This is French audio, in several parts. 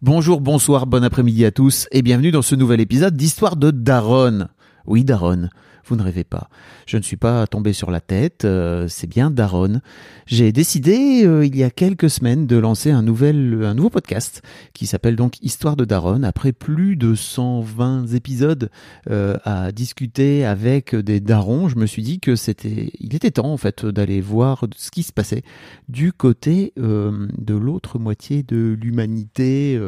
Bonjour, bonsoir, bon après-midi à tous et bienvenue dans ce nouvel épisode d'Histoire de Daron. Oui, Daron, vous ne rêvez pas. Je ne suis pas tombé sur la tête, euh, c'est bien Daron. J'ai décidé euh, il y a quelques semaines de lancer un, nouvel, un nouveau podcast qui s'appelle donc Histoire de Daron. Après plus de 120 épisodes euh, à discuter avec des darons, je me suis dit que c'était, il était temps en fait d'aller voir ce qui se passait du côté de l'autre moitié de l'humanité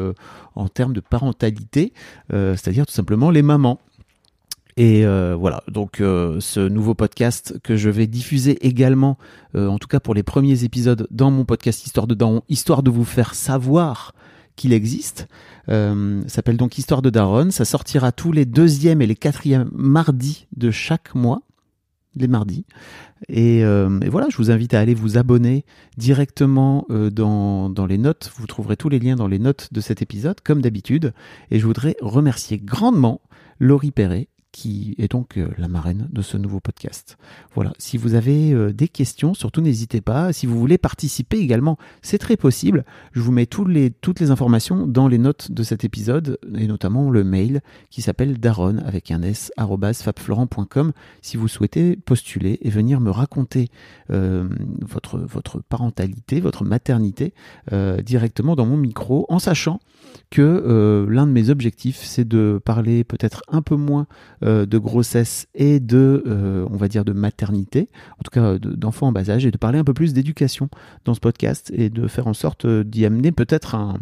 en termes de parentalité, c'est-à-dire tout simplement les mamans. Et euh, voilà, donc euh, ce nouveau podcast que je vais diffuser également, euh, en tout cas pour les premiers épisodes, dans mon podcast Histoire de Daron, histoire de vous faire savoir qu'il existe. s'appelle donc Histoire de Daron. Ça sortira tous les deuxièmes et les quatrièmes mardis de chaque mois, les mardis. Et, et, voilà, je vous invite à aller vous abonner directement dans, dans les notes. Vous trouverez tous les liens dans les notes de cet épisode, comme d'habitude. Et je voudrais remercier grandement Laurie Perret qui est donc euh, la marraine de ce nouveau podcast. Voilà, si vous avez euh, des questions, surtout n'hésitez pas. Si vous voulez participer également, c'est très possible. Je vous mets toutes les informations dans les notes de cet épisode, et notamment le mail qui s'appelle daron avec un s fabflorent.com si vous souhaitez postuler et venir me raconter euh, votre parentalité, votre maternité directement dans mon micro, en sachant que l'un de mes objectifs, c'est de parler peut-être un peu moins euh, de grossesse et de, euh, on va dire, de maternité, en tout cas d'enfants en bas âge, et de parler un peu plus d'éducation dans ce podcast et de faire en sorte euh, d'y amener peut-être un,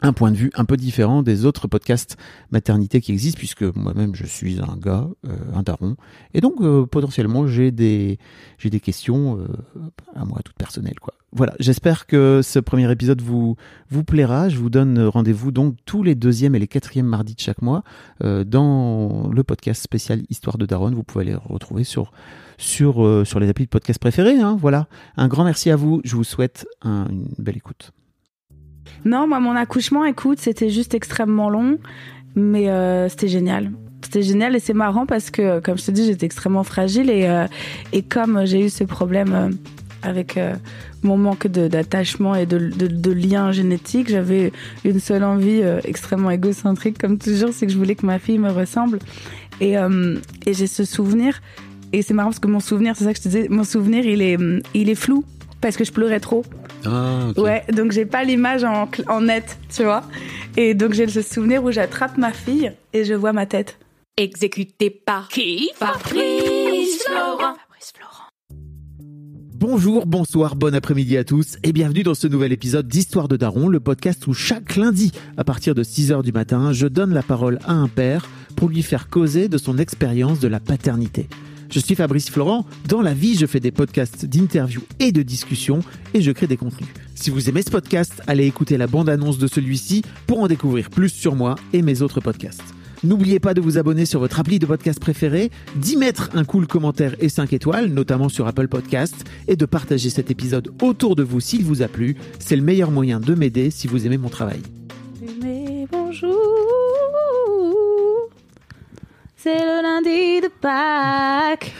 un point de vue un peu différent des autres podcasts maternité qui existent, puisque moi-même je suis un gars, euh, un daron, et donc euh, potentiellement j'ai des j'ai des questions euh, à moi toutes personnelles quoi. Voilà, j'espère que ce premier épisode vous vous plaira. Je vous donne rendez-vous donc tous les deuxièmes et les quatrièmes mardis de chaque mois dans le podcast spécial Histoire de Daron. Vous pouvez les retrouver sur sur sur les applis de podcast préférés. Hein, voilà, un grand merci à vous. Je vous souhaite une belle écoute. Non, moi, mon accouchement, écoute, c'était juste extrêmement long, mais euh, c'était génial. C'était génial et c'est marrant parce que, comme je te dis, j'étais extrêmement fragile et, euh, et comme j'ai eu ce problème euh, avec mon manque d'attachement et de, de, de, lien génétique, j'avais une seule envie extrêmement égocentrique, comme toujours, c'est que je voulais que ma fille me ressemble. Et, et j'ai ce souvenir, et c'est marrant parce que mon souvenir, c'est ça que je te disais, mon souvenir, il est, il est flou parce que je pleurais trop. Ah, Ouais, donc j'ai pas l'image en, en, net, tu vois. Et donc j'ai ce souvenir où j'attrape ma fille et je vois ma tête. Exécuté par qui Fabrice Florent. Fabrice Florent. Bonjour, bonsoir, bon après-midi à tous et bienvenue dans ce nouvel épisode d'Histoire de Daron, le podcast où chaque lundi, à partir de 6h du matin, je donne la parole à un père pour lui faire causer de son expérience de la paternité. Je suis Fabrice Florent. Dans la vie, je fais des podcasts d'interviews et de discussions et je crée des contenus. Si vous aimez ce podcast, allez écouter la bande-annonce de celui-ci pour en découvrir plus sur moi et mes autres podcasts. N'oubliez pas de vous abonner sur votre appli de podcast préféré, d'y mettre un cool commentaire et 5 étoiles, notamment sur Apple Podcasts, et de partager cet épisode autour de vous s'il vous a plu. C'est le meilleur moyen de m'aider si vous aimez mon travail. Mais bonjour c'est le lundi de Pâques.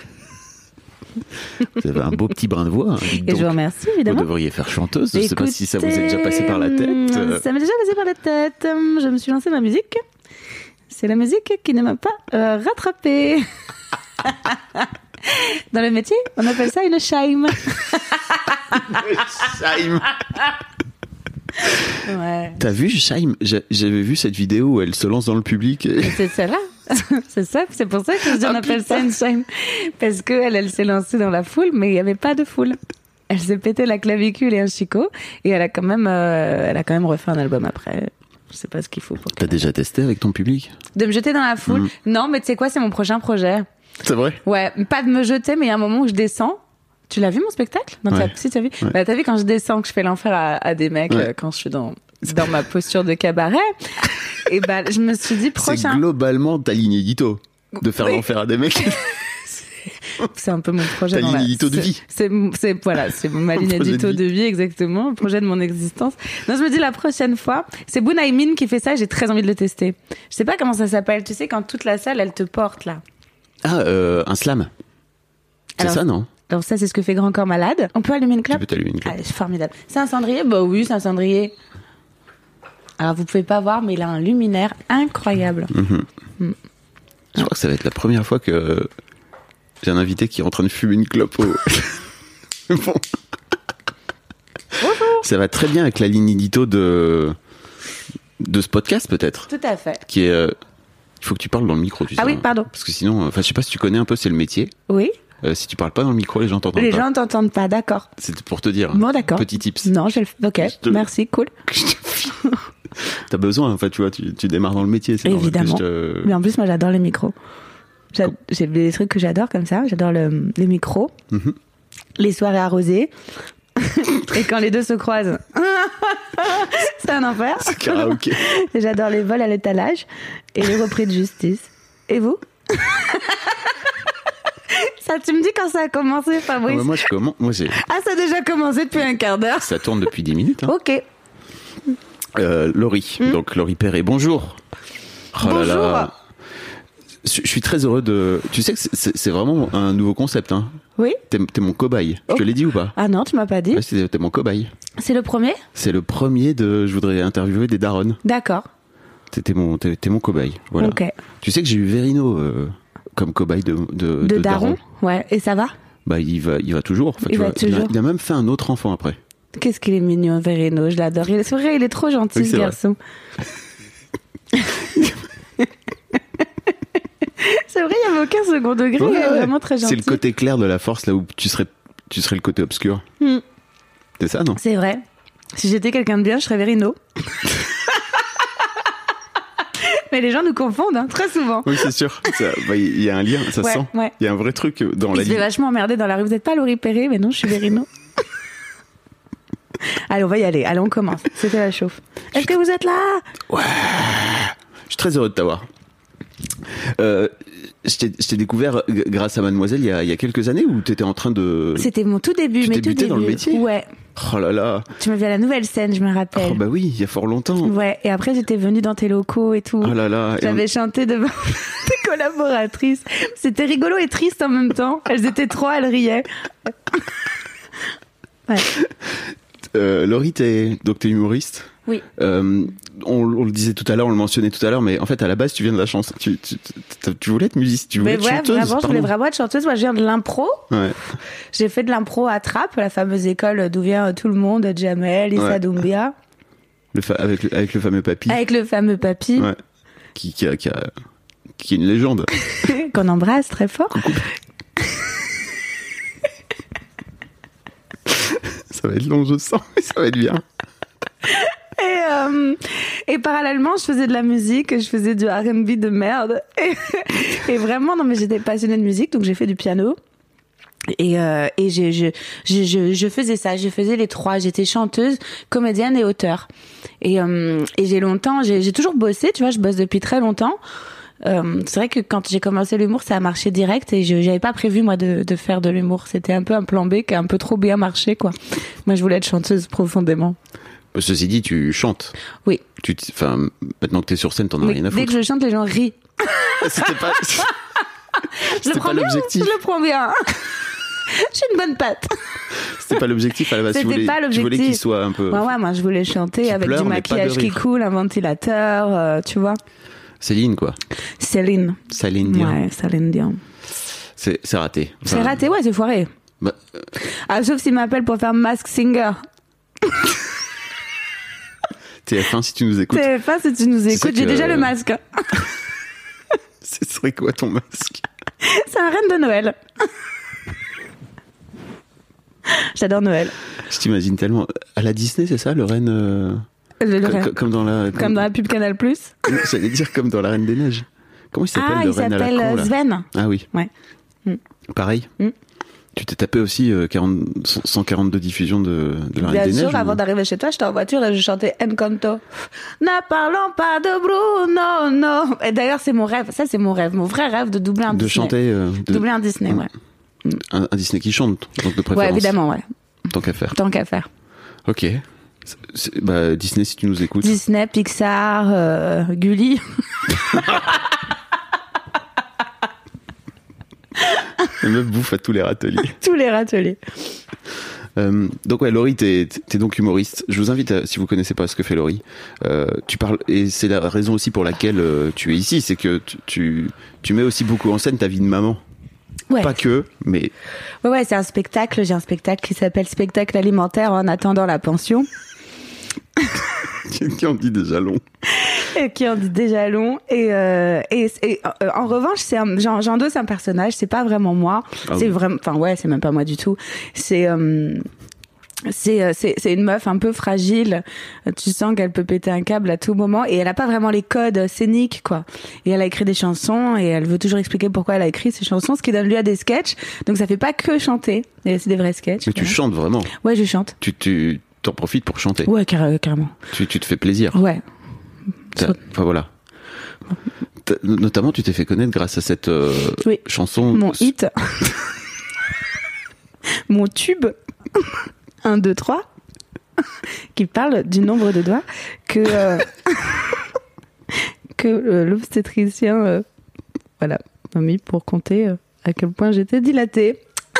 Vous avez un beau petit brin de voix. Hein, et je vous remercie, évidemment. Vous devriez faire chanteuse. Je ne sais pas si ça vous est déjà passé par la tête. Ça m'est déjà passé par la tête. Je me suis lancé ma musique. C'est la musique qui ne m'a pas euh, rattrapée. Dans le métier, on appelle ça une chime. une chime. Ouais. T'as vu Shaim J'avais vu cette vidéo où elle se lance dans le public. C'est celle-là c'est ça, c'est pour ça que on Ah, appelle ça une shame. Parce que elle, elle s'est lancée dans la foule, mais il n'y avait pas de foule. Elle s'est pété la clavicule et un chicot, et elle a quand même, euh, elle a quand même refait un album après. Je sais pas ce qu'il faut pour. T'as déjà testé avec ton public? De me jeter dans la foule? Mm. Non, mais tu sais quoi, c'est mon prochain projet. C'est vrai? Ouais, pas de me jeter, mais il y a un moment où je descends. Tu l'as vu mon spectacle? Non, Ouais. t'as, si, t'as vu? Ouais. bah, T'as vu quand je descends, que je fais l'enfer à, à des mecs Ouais. euh, quand je suis dans, dans ma posture de cabaret. et bah, je me suis dit C'est prochain. globalement ta ligne édito. De faire Oui. l'enfer à des mecs. C'est un peu mon projet. Ta dans ligne la- édito de c'est- vie. C'est, c'est, voilà, c'est ma ligne de édito vie. de vie, exactement. Le projet de mon existence. Non, je me dis la prochaine fois, c'est Bunaimin qui fait ça, j'ai très envie de le tester. Je sais pas comment ça s'appelle. Tu sais, quand toute la salle, elle te porte, là. Ah, euh, un slam. C'est Alors, ça, non? Donc ça, c'est ce que fait Grand Corps Malade. On peut allumer une Tu clope? peux t'allumer une clope. Ah, c'est formidable. C'est un cendrier? Bah oui, c'est un cendrier. Alors vous pouvez pas voir, mais il a un luminaire incroyable. Je crois que ça va être la première fois que j'ai un invité qui est en train de fumer une clope au... bon. Ça va très bien avec la ligne édito de, de ce podcast, peut-être. Tout à fait. Qui est. euh, Il faut que tu parles dans le micro, tu sais. Ah oui, hein. pardon. Parce que sinon, enfin, je sais pas si tu connais un peu, c'est le métier. Oui. Euh, si tu parles pas dans le micro, les gens t'entendent Les pas. gens t'entendent pas, d'accord. C'est pour te dire. Bon, d'accord. Petit tips. Non, je le. Ok, Je te- merci, cool. T'as besoin, enfin, tu vois, tu, tu démarres dans le métier. Évidemment. te- Mais en plus, moi, j'adore les micros. J'a- J'ai des trucs que j'adore comme ça. J'adore le, les micros, Mhm. les soirées arrosées. Et quand les deux se croisent, c'est un enfer. Et J'adore les vols à l'étalage et les repris de justice. Et vous? Ça, tu me dis quand ça a commencé, Ah, Fabrice bah, moi, je commence. Moi, j'ai. Ah, ça a déjà commencé depuis un quart d'heure. Ça tourne depuis 10 minutes. Hein. Ok. Euh, Laurie, donc Laurie Perret, bonjour. Oh là Hmm. Bonjour. là. Je je suis très heureux de. Tu sais que c'est- vraiment un nouveau concept. Hein. Oui T'es mon cobaye. Je te Oh. l'ai dit ou pas? Ah non, tu m'as pas dit. Ouais, c'est- T'es mon cobaye. C'est le premier? C'est le premier de. Je voudrais interviewer des darons. D'accord. T'es mon, mon cobaye. Voilà. Ok. Tu sais que j'ai eu Verino euh, comme cobaye de, de, De, Daron Ouais. Et ça va? Bah, il va, il va toujours. Enfin, Il tu va vois, a- toujours. il a même fait un autre enfant après. Qu'est-ce qu'il est mignon, Verino. Je l'adore. C'est vrai, il est trop gentil, Oui, ce garçon. c'est vrai, il n'y avait aucun second degré. il est Ouais, ouais. vraiment très gentil. C'est le côté clair de la force là où tu serais, tu serais le côté obscur. Hmm. C'est ça, non? C'est vrai. Si j'étais quelqu'un de bien, je serais Verino. Mais les gens nous confondent, hein, très souvent. Oui, c'est sûr. Bah, Il y a un lien, ça Ouais, se sent. ouais. Il y a un vrai truc dans Il la fait ligne. vachement emmerder dans la rue. Vous n'êtes pas Laurie Perret Mais non, je suis Verino. Allez, on va y aller. Allez, on commence. C'était la chauffe. Est-ce que vous êtes là? Je suis très heureux de t'avoir. Euh, je t'ai découvert grâce à Mademoiselle il y a, il y a quelques années où tu étais en train de. C'était mon tout début, Tu mes tout débutais débuts. dans le métier? Ouais. Oh là là. Tu m'as vu à la nouvelle scène, je me rappelle. Oh bah oui, il y a fort longtemps. Ouais. Et après, j'étais venue dans tes locaux et tout. Oh là là. Et on- J'avais chanté devant tes collaboratrices. C'était rigolo et triste en même temps. Elles étaient trois, elles riaient. Ouais. Euh, Laurie, t'es donc t'es humoriste. Oui. Euh, on, on le disait tout à l'heure, on le mentionnait tout à l'heure, mais en fait à la base tu viens de la chanson. Tu, tu, tu- tu voulais être musicien, tu voulais Mais être ouais, chanteuse. vraiment, je voulais vraiment être chanteuse. Moi, je viens de l'impro. Ouais. J'ai fait de l'impro à Trappes, la fameuse école d'où vient tout le monde, Jamel, Issa Ouais. Doumbia, Le fa- avec, le, avec le fameux papy. avec le fameux papy Ouais. Qui, qui, a, qui, a- qui est une légende. qu'on embrasse très fort. Ça va être long, je sens, mais ça va être bien. Et, euh, et parallèlement, je faisais de la musique, je faisais du R&B de merde. Et, vraiment, non mais j'étais passionnée de musique, donc j'ai fait du piano. Et, euh, et je, je, je, je, faisais ça, je faisais les trois. J'étais chanteuse, comédienne et auteur. Et, euh, et j'ai longtemps, j'ai toujours bossé, tu vois, je bosse depuis très longtemps. Euh, c'est vrai que quand j'ai commencé l'humour, ça a marché direct et je j'avais pas prévu moi de, de faire de l'humour. C'était un peu un plan B qui a un peu trop bien marché, quoi. Moi, je voulais être chanteuse profondément. Bah, Ceci dit, tu chantes. Oui. Tu, enfin, maintenant que t'es sur scène, t'en as Mais rien à dès foutre. que je chante, les gens rient. C'était pas, Je le pas prends bien, l'objectif. Je le prends bien. J'ai une bonne patte. c'était pas l'objectif à la base. C'était voulais, pas tu voulais l'objectif. qu'il soit un peu. Ouais, ouais, moi je voulais chanter avec pleure, du maquillage qui coule, un ventilateur, euh, tu vois. Céline, quoi. Céline. Céline Dion. Ouais, Céline Dion. C'est, raté. C'est raté, ouais, c'est foiré. bah, Ah, sauf s'il m'appelle pour faire Mask Singer. TF1, si tu nous écoutes. TF1, si tu nous écoutes, j'ai déjà le masque. Ce serait quoi ton masque? C'est un reine de Noël. J'adore Noël. Je t'imagine tellement. À la Disney, c'est ça, le reine. Euh, Le- le Comme dans la. Comme dans la pub Canal Plus. J'allais dire comme dans la Reine des Neiges. Comment il s'appelle Ah, le il reine à la s'appelle con, euh, Sven. Ah oui. Ouais. Mm. Pareil. Mm. Tu t'es tapé aussi euh, 40 142 diffusions de, de la Reine Bien des sûr, Neiges avant ou- d'arriver chez toi, j'étais en voiture et je chantais Encanto. Ne parlons pas de Bruno, non. Et d'ailleurs, c'est mon rêve. Ça, c'est mon rêve. Mon vrai rêve de doubler un de Disney. chanter euh, de- Doubler un Disney, ouais. un, un Disney qui chante, donc de préférence. Ouais, évidemment, ouais. Tant qu'à faire. Tant qu'à faire. Ok. Bah, Disney, si tu nous écoutes. Disney, Pixar, euh, Gulli. La meuf bouffe à tous les râteliers. Tous les râteliers. Euh, donc ouais, Laurie, t'es t'es donc humoriste. Je vous invite, à, si vous connaissez pas ce que fait Laurie, euh, tu parles et c'est la raison aussi pour laquelle euh, tu es ici, c'est que tu, tu tu mets aussi beaucoup en scène ta vie de maman. Ouais. Pas que, mais Ouais, ouais, c'est un spectacle. J'ai un spectacle qui s'appelle Spectacle alimentaire en attendant la pension. Qui en dit déjà long. Et qui en dit déjà long. Et, euh, et, et, euh, en revanche, c'est j'endosse un personnage. C'est pas vraiment moi. Ah c'est oui. vraiment, enfin ouais, c'est même pas moi du tout. C'est euh, c'est euh, c'est c'est une meuf un peu fragile. Tu sens qu'elle peut péter un câble à tout moment et elle a pas vraiment les codes scéniques quoi. Et elle a écrit des chansons et elle veut toujours expliquer pourquoi elle a écrit ces chansons, ce qui donne lieu à des sketchs. Donc ça fait pas que chanter. C'est des vrais sketchs. Mais tu chantes vraiment. Ouais, je chante. Tu tu t'en profites pour chanter. Ouais, carré- carrément. Tu tu te fais plaisir. Ouais. Enfin voilà. Notamment, tu t'es fait connaître grâce à cette euh, Oui. chanson. Mon hit. Mon tube. 1, 2, 3. Qui parle du nombre de doigts que, euh, que euh, l'obstétricien euh, voilà, m'a mis pour compter euh, à quel point j'étais dilatée.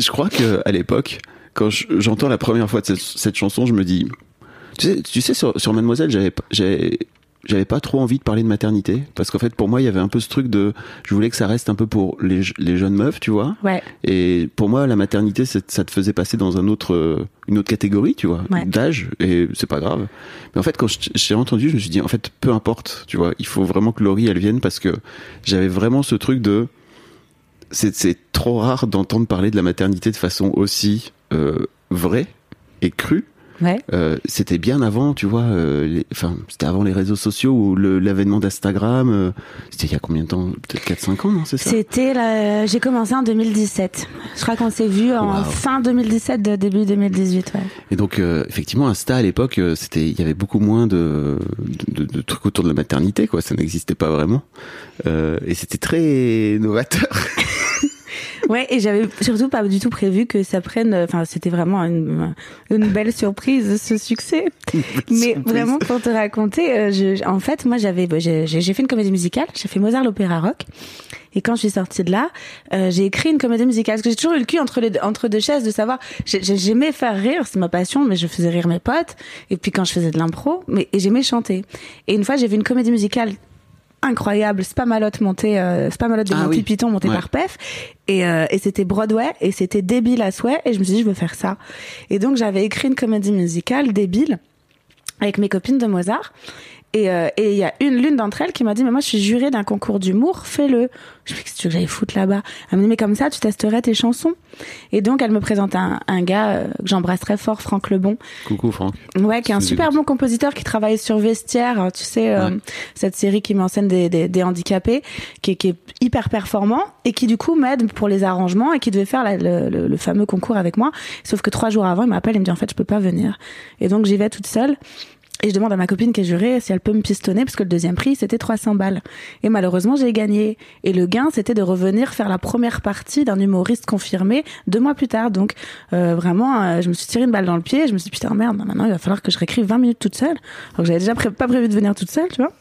Je crois que à l'époque, quand je- j'entends la première fois de cette, cette chanson, je me dis, tu sais, tu sais sur, sur Mademoiselle, j'avais pas- j'avais j'avais pas trop envie de parler de maternité parce qu'en fait pour moi il y avait un peu ce truc de je voulais que ça reste un peu pour les, je- les jeunes meufs tu vois Ouais. et pour moi la maternité ça te faisait passer dans un autre une autre catégorie tu vois Ouais. d'âge et c'est pas grave mais en fait quand j'ai entendu je me suis dit en fait peu importe tu vois il faut vraiment que Laurie elle vienne parce que j'avais vraiment ce truc de c'est trop rare d'entendre parler de la maternité de façon aussi euh, vraie et crue. Ouais. Euh, c'était bien avant, tu vois, euh, enfin, c'était avant les réseaux sociaux ou l'avènement d'Instagram. euh, c'était il y a combien de temps? Peut-être 4-5 ans, non C'est ça? C'était j'ai commencé en 2017. Je crois qu'on s'est vu en Wow. fin 2017, de début 2018. Ouais. Et donc, euh, effectivement, Insta à l'époque, euh, c'était, il y avait beaucoup moins de, de, de trucs autour de la maternité, quoi. Ça n'existait pas vraiment. Euh, et c'était très novateur. Ouais, et j'avais surtout pas du tout prévu que ça prenne. Enfin, c'était vraiment une, une belle surprise ce succès. Mais surprise. vraiment pour te raconter, euh, je, en fait, moi j'avais, bah, j'ai j'ai fait une comédie musicale. J'ai fait Mozart l'opéra rock. Et quand je suis sortie de là, euh, j'ai écrit une comédie musicale parce que j'ai toujours eu le cul entre les deux- entre deux chaises de savoir. j'ai- j'ai- J'aimais faire rire, c'est ma passion, mais je faisais rire mes potes. Et puis quand je faisais de l'impro, mais et j'aimais chanter. Et une fois, j'ai vu une comédie musicale incroyable, Spamalot monté, euh, Spamalot de Ah oui. Python monté Ouais. par Pef, et, euh, et c'était Broadway et c'était débile à souhait, et je me suis dit je veux faire ça. Et donc j'avais écrit une comédie musicale débile avec mes copines de Mozart. Et euh, et il y a une l'une d'entre elles qui m'a dit mais moi je suis jurée d'un concours d'humour, fais-le. Je me dis que j'aille foutre là-bas? Elle me dit mais comme ça tu testerais tes chansons. Et donc elle me présente un, un gars euh, que j'embrasse très fort, Franck Lebon, Coucou Franck. Ouais, qui est un super bon compositeur qui travaille sur Vestiaire, hein, tu sais, euh, Ouais. cette série qui met en scène des, des, des handicapés, qui, est- qui est hyper performant et qui du coup m'aide pour les arrangements et qui devait faire la- le, le- le fameux concours avec moi. Sauf que trois jours avant, il m'appelle et me dit en fait je peux pas venir. Et donc j'y vais toute seule. Et je demande à ma copine qui est jurée si elle peut me pistonner parce que le deuxième prix c'était 300 balles. Et malheureusement j'ai gagné. Et le gain c'était de revenir faire la première partie d'un humoriste confirmé deux mois plus tard. Donc euh, vraiment euh, je me suis tiré une balle dans le pied. Je me suis dit putain merde maintenant il va falloir que je réécrive 20 minutes toute seule. Alors que j'avais déjà pas prévu de venir toute seule tu vois.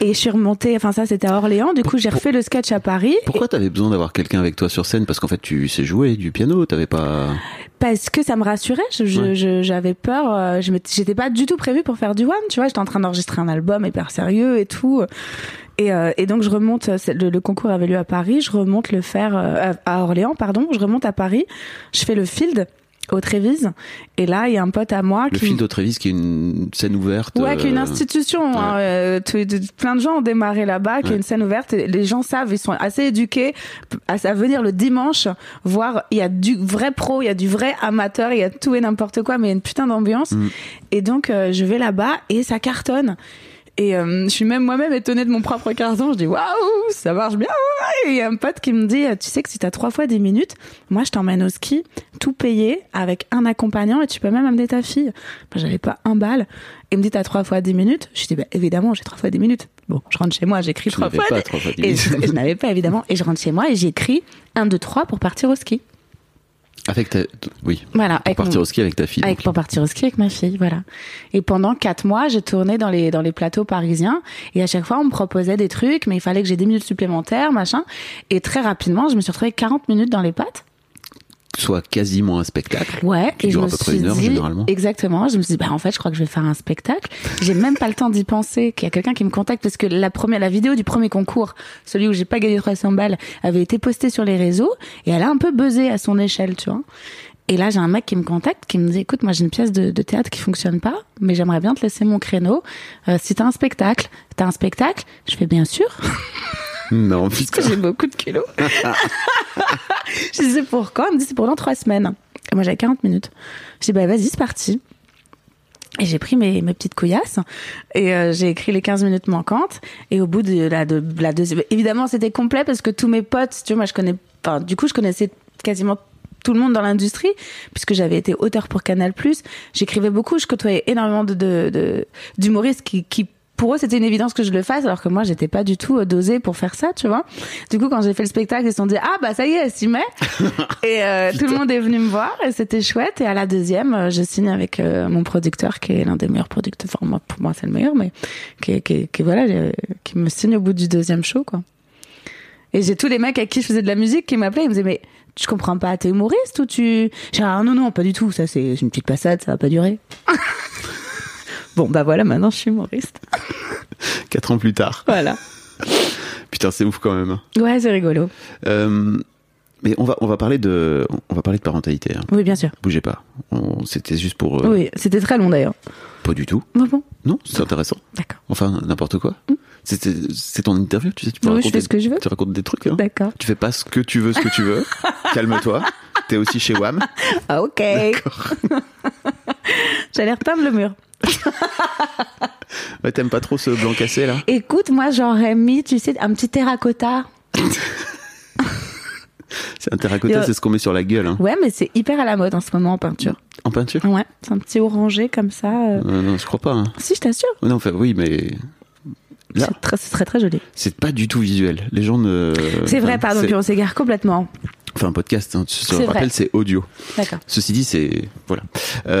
Et je suis remontée, enfin ça c'était à Orléans, du coup j'ai refait le sketch à Paris. Pourquoi t'avais besoin d'avoir quelqu'un avec toi sur scène? Parce qu'en fait, tu sais jouer du piano, t'avais pas. Parce que ça me rassurait, je- je- Ouais. je- j'avais peur, euh, j'étais pas du tout prévue pour faire du one, tu vois, j'étais en train d'enregistrer un album hyper sérieux et tout. Et, euh, et donc je remonte, c'est- le, le concours avait lieu à Paris, je remonte le faire euh, à Orléans, pardon, je remonte à Paris, je fais le field au Trévise. Et là, il y a un pote à moi Le qui fil de Trévis, qui est une scène ouverte. Ouais, qui est une euh, institution. hein, euh, plein de gens ont démarré là-bas, qui est une scène ouverte. et Les gens savent, ils sont assez éduqués à, à venir le dimanche voir. Il y a du vrai pro, il y a du vrai amateur, il y a tout et n'importe quoi, mais il y a une putain d'ambiance. Mm. Et donc, euh, je vais là-bas et ça cartonne. Et euh, je suis même moi-même étonnée de mon propre carton. Je dis waouh, ça marche bien. ouais. Et il y a un pote qui me dit, tu sais que si t'as trois fois 10 minutes, moi je t'emmène au ski, tout payé avec un accompagnant et tu peux même amener ta fille. Ben, J'avais pas un bal. Et il me dit t'as trois fois 10 minutes? Je dis bah, évidemment j'ai trois fois 10 minutes. Bon, je rentre chez moi, j'écris trois fois. pas fois Et je n'avais pas évidemment. Et je rentre chez moi et j'écris 1, 2, 3 pour partir au ski. Avec ta... Oui, Voilà. pour partir mon- au ski avec ta fille. avec donc. pour partir au ski avec ma fille, voilà. Et pendant quatre mois, j'ai tourné dans les dans les plateaux parisiens et à chaque fois on me proposait des trucs, mais il fallait que j'ai des minutes supplémentaires, machin. Et très rapidement, je me suis retrouvée 40 minutes dans les pattes. Soit quasiment un spectacle. Ouais. Qui et dure je à me peu près suis une heure, dit généralement. exactement. Je me suis dit bah en fait, je crois que je vais faire un spectacle. J'ai même pas le temps d'y penser qu'il y a quelqu'un qui me contacte parce que la première la vidéo du premier concours, celui où j'ai pas gagné 300 balles, avait été postée sur les réseaux et elle a un peu buzzé à son échelle, tu vois. Et là, j'ai un mec qui me contacte, qui me dit, écoute, moi j'ai une pièce de, de théâtre qui fonctionne pas, mais j'aimerais bien te laisser mon créneau. Euh, si t'as un spectacle, t'as un spectacle Je fais bien sûr, Non, parce putain. que j'ai beaucoup de kilos. je dis, c'est pour quand? Il me dit, c'est pour dans trois semaines. Et moi j'avais 40 minutes. Je dis, bah vas-y, c'est parti. Et j'ai pris mes, mes petites couillasses et euh, j'ai écrit les 15 minutes manquantes. Et au bout de la, de, la deuxième... Évidemment, c'était complet parce que tous mes potes, tu vois, moi je connais... Enfin, du coup, je connaissais quasiment tout le monde dans l'industrie puisque j'avais été auteur pour Canal+. J'écrivais beaucoup, je côtoyais énormément de de- de- d'humoristes qui, qui pour eux, c'était une évidence que je le fasse, alors que moi, j'étais pas du tout euh, dosée pour faire ça, tu vois. Du coup, quand j'ai fait le spectacle, ils se sont dit, ah, bah, ça y est, elle s'y met. et euh, tout le monde est venu me voir, et c'était chouette. Et à la deuxième, euh, je signe avec euh, mon producteur, qui est l'un des meilleurs producteurs. Enfin, moi, pour moi, c'est le meilleur, mais qui, qui, qui voilà, euh, qui me signe au bout du deuxième show, quoi. Et j'ai tous les mecs avec qui je faisais de la musique qui m'appelaient, ils me disaient, mais tu comprends pas, t'es humoriste ou tu... J'ai ah, non, non, pas du tout, ça, c'est une petite passade, ça va pas durer. bon, bah voilà, maintenant, je suis humoriste. Quatre ans plus tard. Voilà. Putain, c'est ouf quand même. hein. Ouais, c'est rigolo. Euh, mais on va, on va parler de, on va parler de parentalité. hein. Oui, bien sûr. Bougez pas. C'était juste pour. euh, Oui, c'était très long d'ailleurs. Pas du tout. Bon, bon, Non, c'est intéressant. d'accord. Enfin, n'importe quoi. C'est c'est ton interview, tu sais, tu peux Oui, je raconter. fais ce que je veux. Tu racontes des trucs. Hein. D'accord. Tu fais pas ce que tu veux, ce que tu veux. Calme-toi. T'es aussi chez WAM. Ah, ok. J'allais repeindre le mur. Ouais, T'aimes pas trop ce blanc cassé là? Écoute, moi, j'aurais mis, tu sais, un petit terracotta. C'est un terracotta, c'est ce qu'on met sur la gueule. hein. Ouais, mais c'est hyper à la mode en ce moment en peinture. En peinture? Ouais, c'est un petit orangé comme ça. euh. Euh, Non, je crois pas. hein. Si, je t'assure. Non, enfin, oui, mais Là. C'est très, très, très joli. c'est pas du tout visuel. Les gens ne. C'est vrai, enfin, pardon, puis on s'égare complètement. Enfin, un podcast, hein, tu te C'est vrai. rappelles, c'est audio. D'accord. Ceci dit, c'est. Voilà. How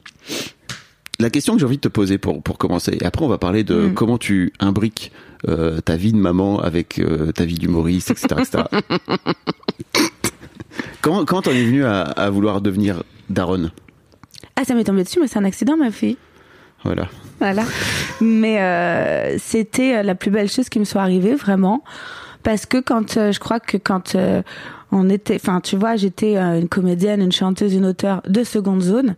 la question que j'ai envie de te poser pour, pour commencer, et après on va parler de Mm. comment tu imbriques euh, ta vie de maman avec euh, ta vie d'humoriste, etc. etc. comment comment t'en es venu à, à vouloir devenir daronne? Ah, ça m'est tombé dessus, mais c'est un accident, ma fille. Voilà. Voilà. Mais euh, c'était la plus belle chose qui me soit arrivée, vraiment. Parce que quand je crois que quand on était, enfin tu vois, j'étais euh, une comédienne, une chanteuse, une auteure de seconde zone.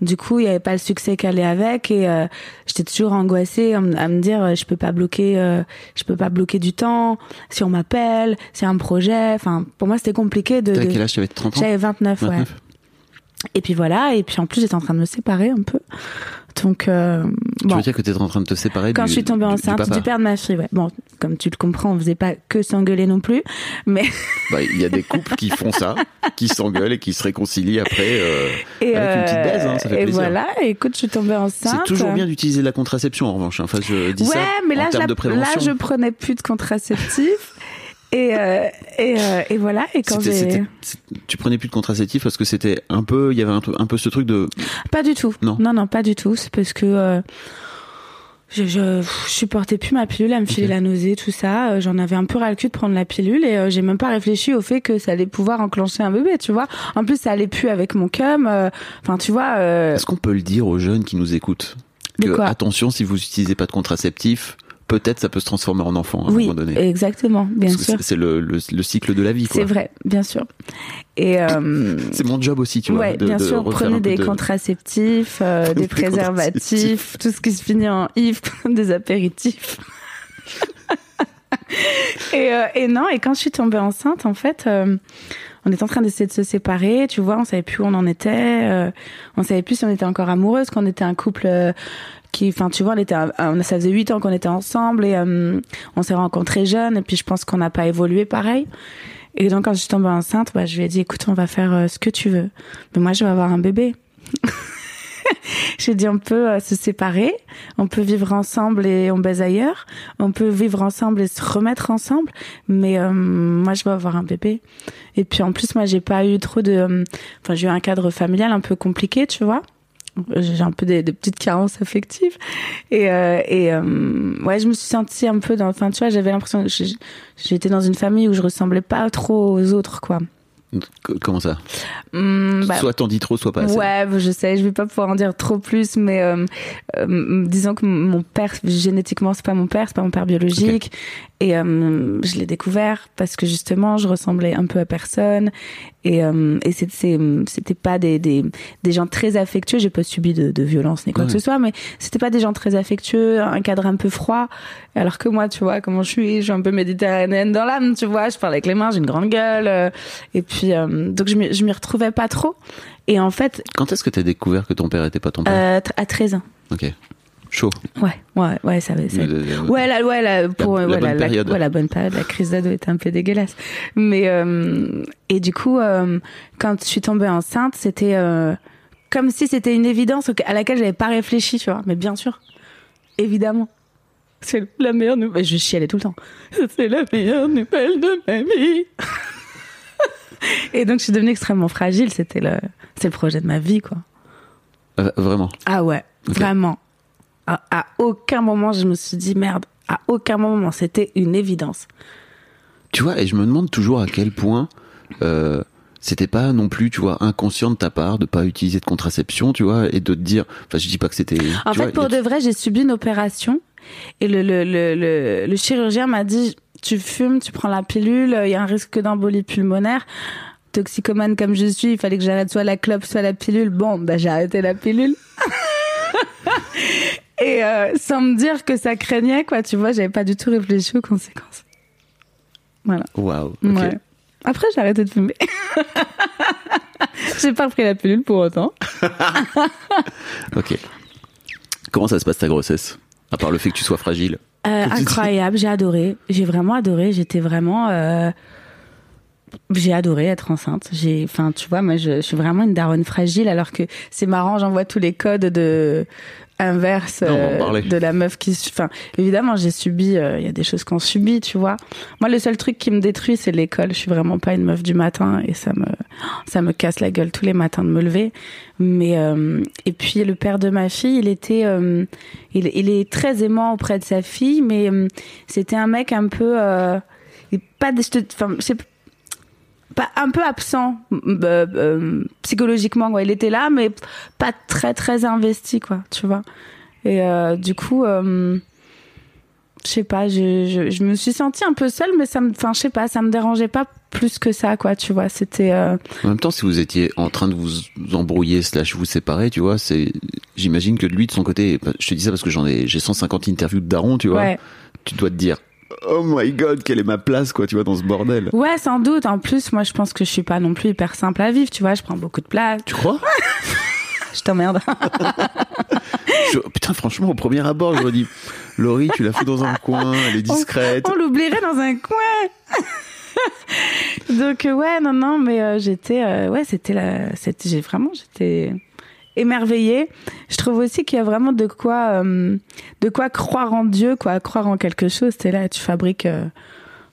Du coup, il y avait pas le succès qu'elle allait avec et euh, j'étais toujours angoissée à, me- dire euh, je peux pas bloquer, euh, je peux pas bloquer du temps. Si on m'appelle, c'est un projet. Enfin, pour moi, c'était compliqué de. De- quel âge? T'avais 30 ans? J'avais 29, ouais. 29. Et puis voilà. Et puis en plus, j'étais en train de me séparer un peu. Donc euh, Tu bon. veux dire que t'étais en train de te séparer Quand du, je suis tombée du- du enceinte du, père de ma fille, ouais. Bon, comme tu le comprends, on faisait pas que s'engueuler non plus, mais Bah, Il y a des couples qui font ça, qui s'engueulent et qui se réconcilient après. euh, et, Avec une petite baise, hein, ça fait et plaisir. voilà. Et écoute, je suis tombée enceinte. C'est toujours bien d'utiliser la contraception en revanche. hein. Enfin, je dis Ouais, ça mais en là, je, termes la- de prévention. là, je prenais plus de contraceptifs. Et, euh, et, euh, et voilà. Et quand j'ai. tu prenais plus de contraceptif parce que c'était un peu, il y avait un, peu- un peu ce truc de, Pas du tout. Non. non, non, pas du tout. C'est parce que euh, je, je, je supportais plus ma pilule, elle me filait la nausée, tout ça. Euh, J'en avais un peu ras le cul de prendre la pilule et euh, j'ai même pas réfléchi au fait que ça allait pouvoir enclencher un bébé, tu vois. En plus, ça allait plus avec mon cum. euh, Enfin, tu vois. euh, est-ce qu'on peut le dire aux jeunes qui nous écoutent De que quoi? attention, si vous utilisez pas de contraceptif, peut-être ça peut se transformer en enfant à un moment donné. exactement, bien Parce sûr. c'est- le, le, le cycle de la vie. C'est vrai, bien sûr. Et euh, C'est mon job aussi, tu vois. ouais, de- bien de sûr, prenez des de- contraceptifs, euh, des Des préservatifs, tout ce qui se finit en if, des apéritifs. et, euh, et non, et quand je suis tombée enceinte, en fait, euh, on était en train d'essayer de se séparer, tu vois, on savait plus où on en était, euh, on savait plus si on était encore amoureuse, qu'on était un couple qui, enfin, tu vois, on était, ça faisait huit ans qu'on était ensemble et euh, on s'est rencontrés jeunes et puis je pense qu'on n'a pas évolué pareil. Et donc quand je suis tombée enceinte, bah, je lui ai dit, écoute, on va faire euh, ce que tu veux, mais moi je vais avoir un bébé. J'ai dit on peut euh, se séparer, on peut vivre ensemble et on baise ailleurs, on peut vivre ensemble et se remettre ensemble, mais euh, moi je veux avoir un bébé. Et puis en plus moi j'ai pas eu trop de, enfin j'ai eu un cadre familial un peu compliqué, tu vois. J'ai un peu des, des petites carences affectives et euh, et euh, ouais je me suis sentie un peu dans, enfin tu vois j'avais l'impression j'étais dans une famille où je ressemblais pas trop aux autres quoi. Comment ça? Hum, bah, Soit t'en dis trop, soit pas assez. Ouais, je sais, je vais pas pouvoir en dire trop plus, mais euh, euh, disons que mon père, génétiquement, c'est pas mon père, c'est pas mon père biologique, et euh, je l'ai découvert parce que justement, je ressemblais un peu à personne, et, euh, et c'était pas des, des, des gens très affectueux. J'ai pas subi de, de violence ni quoi que ce soit, mais c'était pas des gens très affectueux, un cadre un peu froid. Alors que moi, tu vois, comment je suis, je suis un peu méditerranéenne dans l'âme, tu vois, je parle avec les mains, j'ai une grande gueule, euh, et puis euh, donc je m'y retrouvais pas trop. Et en fait, Quand est-ce que t'as découvert que ton père était pas ton père? À 13 ans. Ok. Chaud. Ouais, ouais, ouais, ça va. ça- Euh, Ouais, la, ouais, la, pour, la ouais, bonne période. ouais, la bonne période, la crise d'ado était un peu dégueulasse. Mais, euh, et du coup, euh, quand je suis tombée enceinte, c'était euh, comme si c'était une évidence à laquelle j'avais pas réfléchi, tu vois. Mais bien sûr, évidemment. C'est la meilleure nouvelle. Je chialais tout le temps. C'est la meilleure nouvelle de ma vie. et donc, je suis devenue extrêmement fragile. C'était le, c'est le projet de ma vie, quoi. vraiment. Ah ouais, vraiment. À, à aucun moment, je me suis dit merde. À aucun moment, c'était une évidence. Tu vois, et je me demande toujours à quel point euh, c'était pas non plus, tu vois, inconscient de ta part de pas utiliser de contraception, tu vois, et de te dire. Enfin, je dis pas que c'était. En fait, vois, pour a- de vrai, j'ai subi une opération et le, le, le, le, le chirurgien m'a dit tu fumes, tu prends la pilule, il y a un risque d'embolie pulmonaire. Toxicomane comme je suis, il fallait que j'arrête soit la clope, soit la pilule. Bon, bah j'ai arrêté la pilule. et euh, sans me dire que ça craignait, quoi, tu vois, j'avais pas du tout réfléchi aux conséquences. Voilà. Waouh. ok. Ouais. Après, j'ai arrêté de fumer. j'ai pas pris la pilule pour autant. Ok. Comment ça se passe ta grossesse À part le fait que tu sois fragile? Euh, incroyable, j'ai adoré. J'ai vraiment adoré. J'étais vraiment. euh, J'ai adoré être enceinte. J'ai, enfin, tu vois, moi, je, je suis vraiment une daronne fragile, alors que c'est marrant. J'envoie tous les codes de inverse Non, euh, de la meuf qui. Enfin, évidemment, j'ai subi. euh, Il y a des choses qu'on subit, tu vois. Moi, le seul truc qui me détruit, c'est l'école. Je suis vraiment pas une meuf du matin et ça me, ça me casse la gueule tous les matins de me lever. Mais euh, et puis le père de ma fille, il était, euh, il, il est très aimant auprès de sa fille, mais euh, c'était un mec un peu, euh, pas, de- je te- enfin, je sais pas un peu absent euh, euh, psychologiquement quoi. Il était là, mais pas très très investi quoi, tu vois. Et euh, du coup, euh, Je sais pas, je, je, je me suis sentie un peu seule, mais ça me, enfin, je sais pas, ça me dérangeait pas plus que ça, quoi, tu vois. C'était. euh, En même temps, si vous étiez en train de vous embrouiller slash vous séparer, tu vois, c'est, j'imagine que lui de son côté, je te dis ça parce que j'en ai, j'ai 150 interviews de Daron, tu vois. ouais. Tu dois te dire, oh my god, quelle est ma place, quoi, tu vois, dans ce bordel. Ouais, sans doute. En plus, moi, je pense que je suis pas non plus hyper simple à vivre, tu vois. Je prends beaucoup de place. Tu crois? Je t'emmerde. Je- Putain, franchement, au premier abord, j'aurais dit, Laurie, tu la fous dans un coin, elle est discrète. On l'oublierait dans un coin. Donc euh, ouais, non, non, mais euh, j'étais, euh, ouais, c'était la, j'ai vraiment, j'étais émerveillée. Je trouve aussi qu'il y a vraiment de quoi, euh, de quoi croire en Dieu, quoi, croire en quelque chose. T'es là, tu fabriques, euh,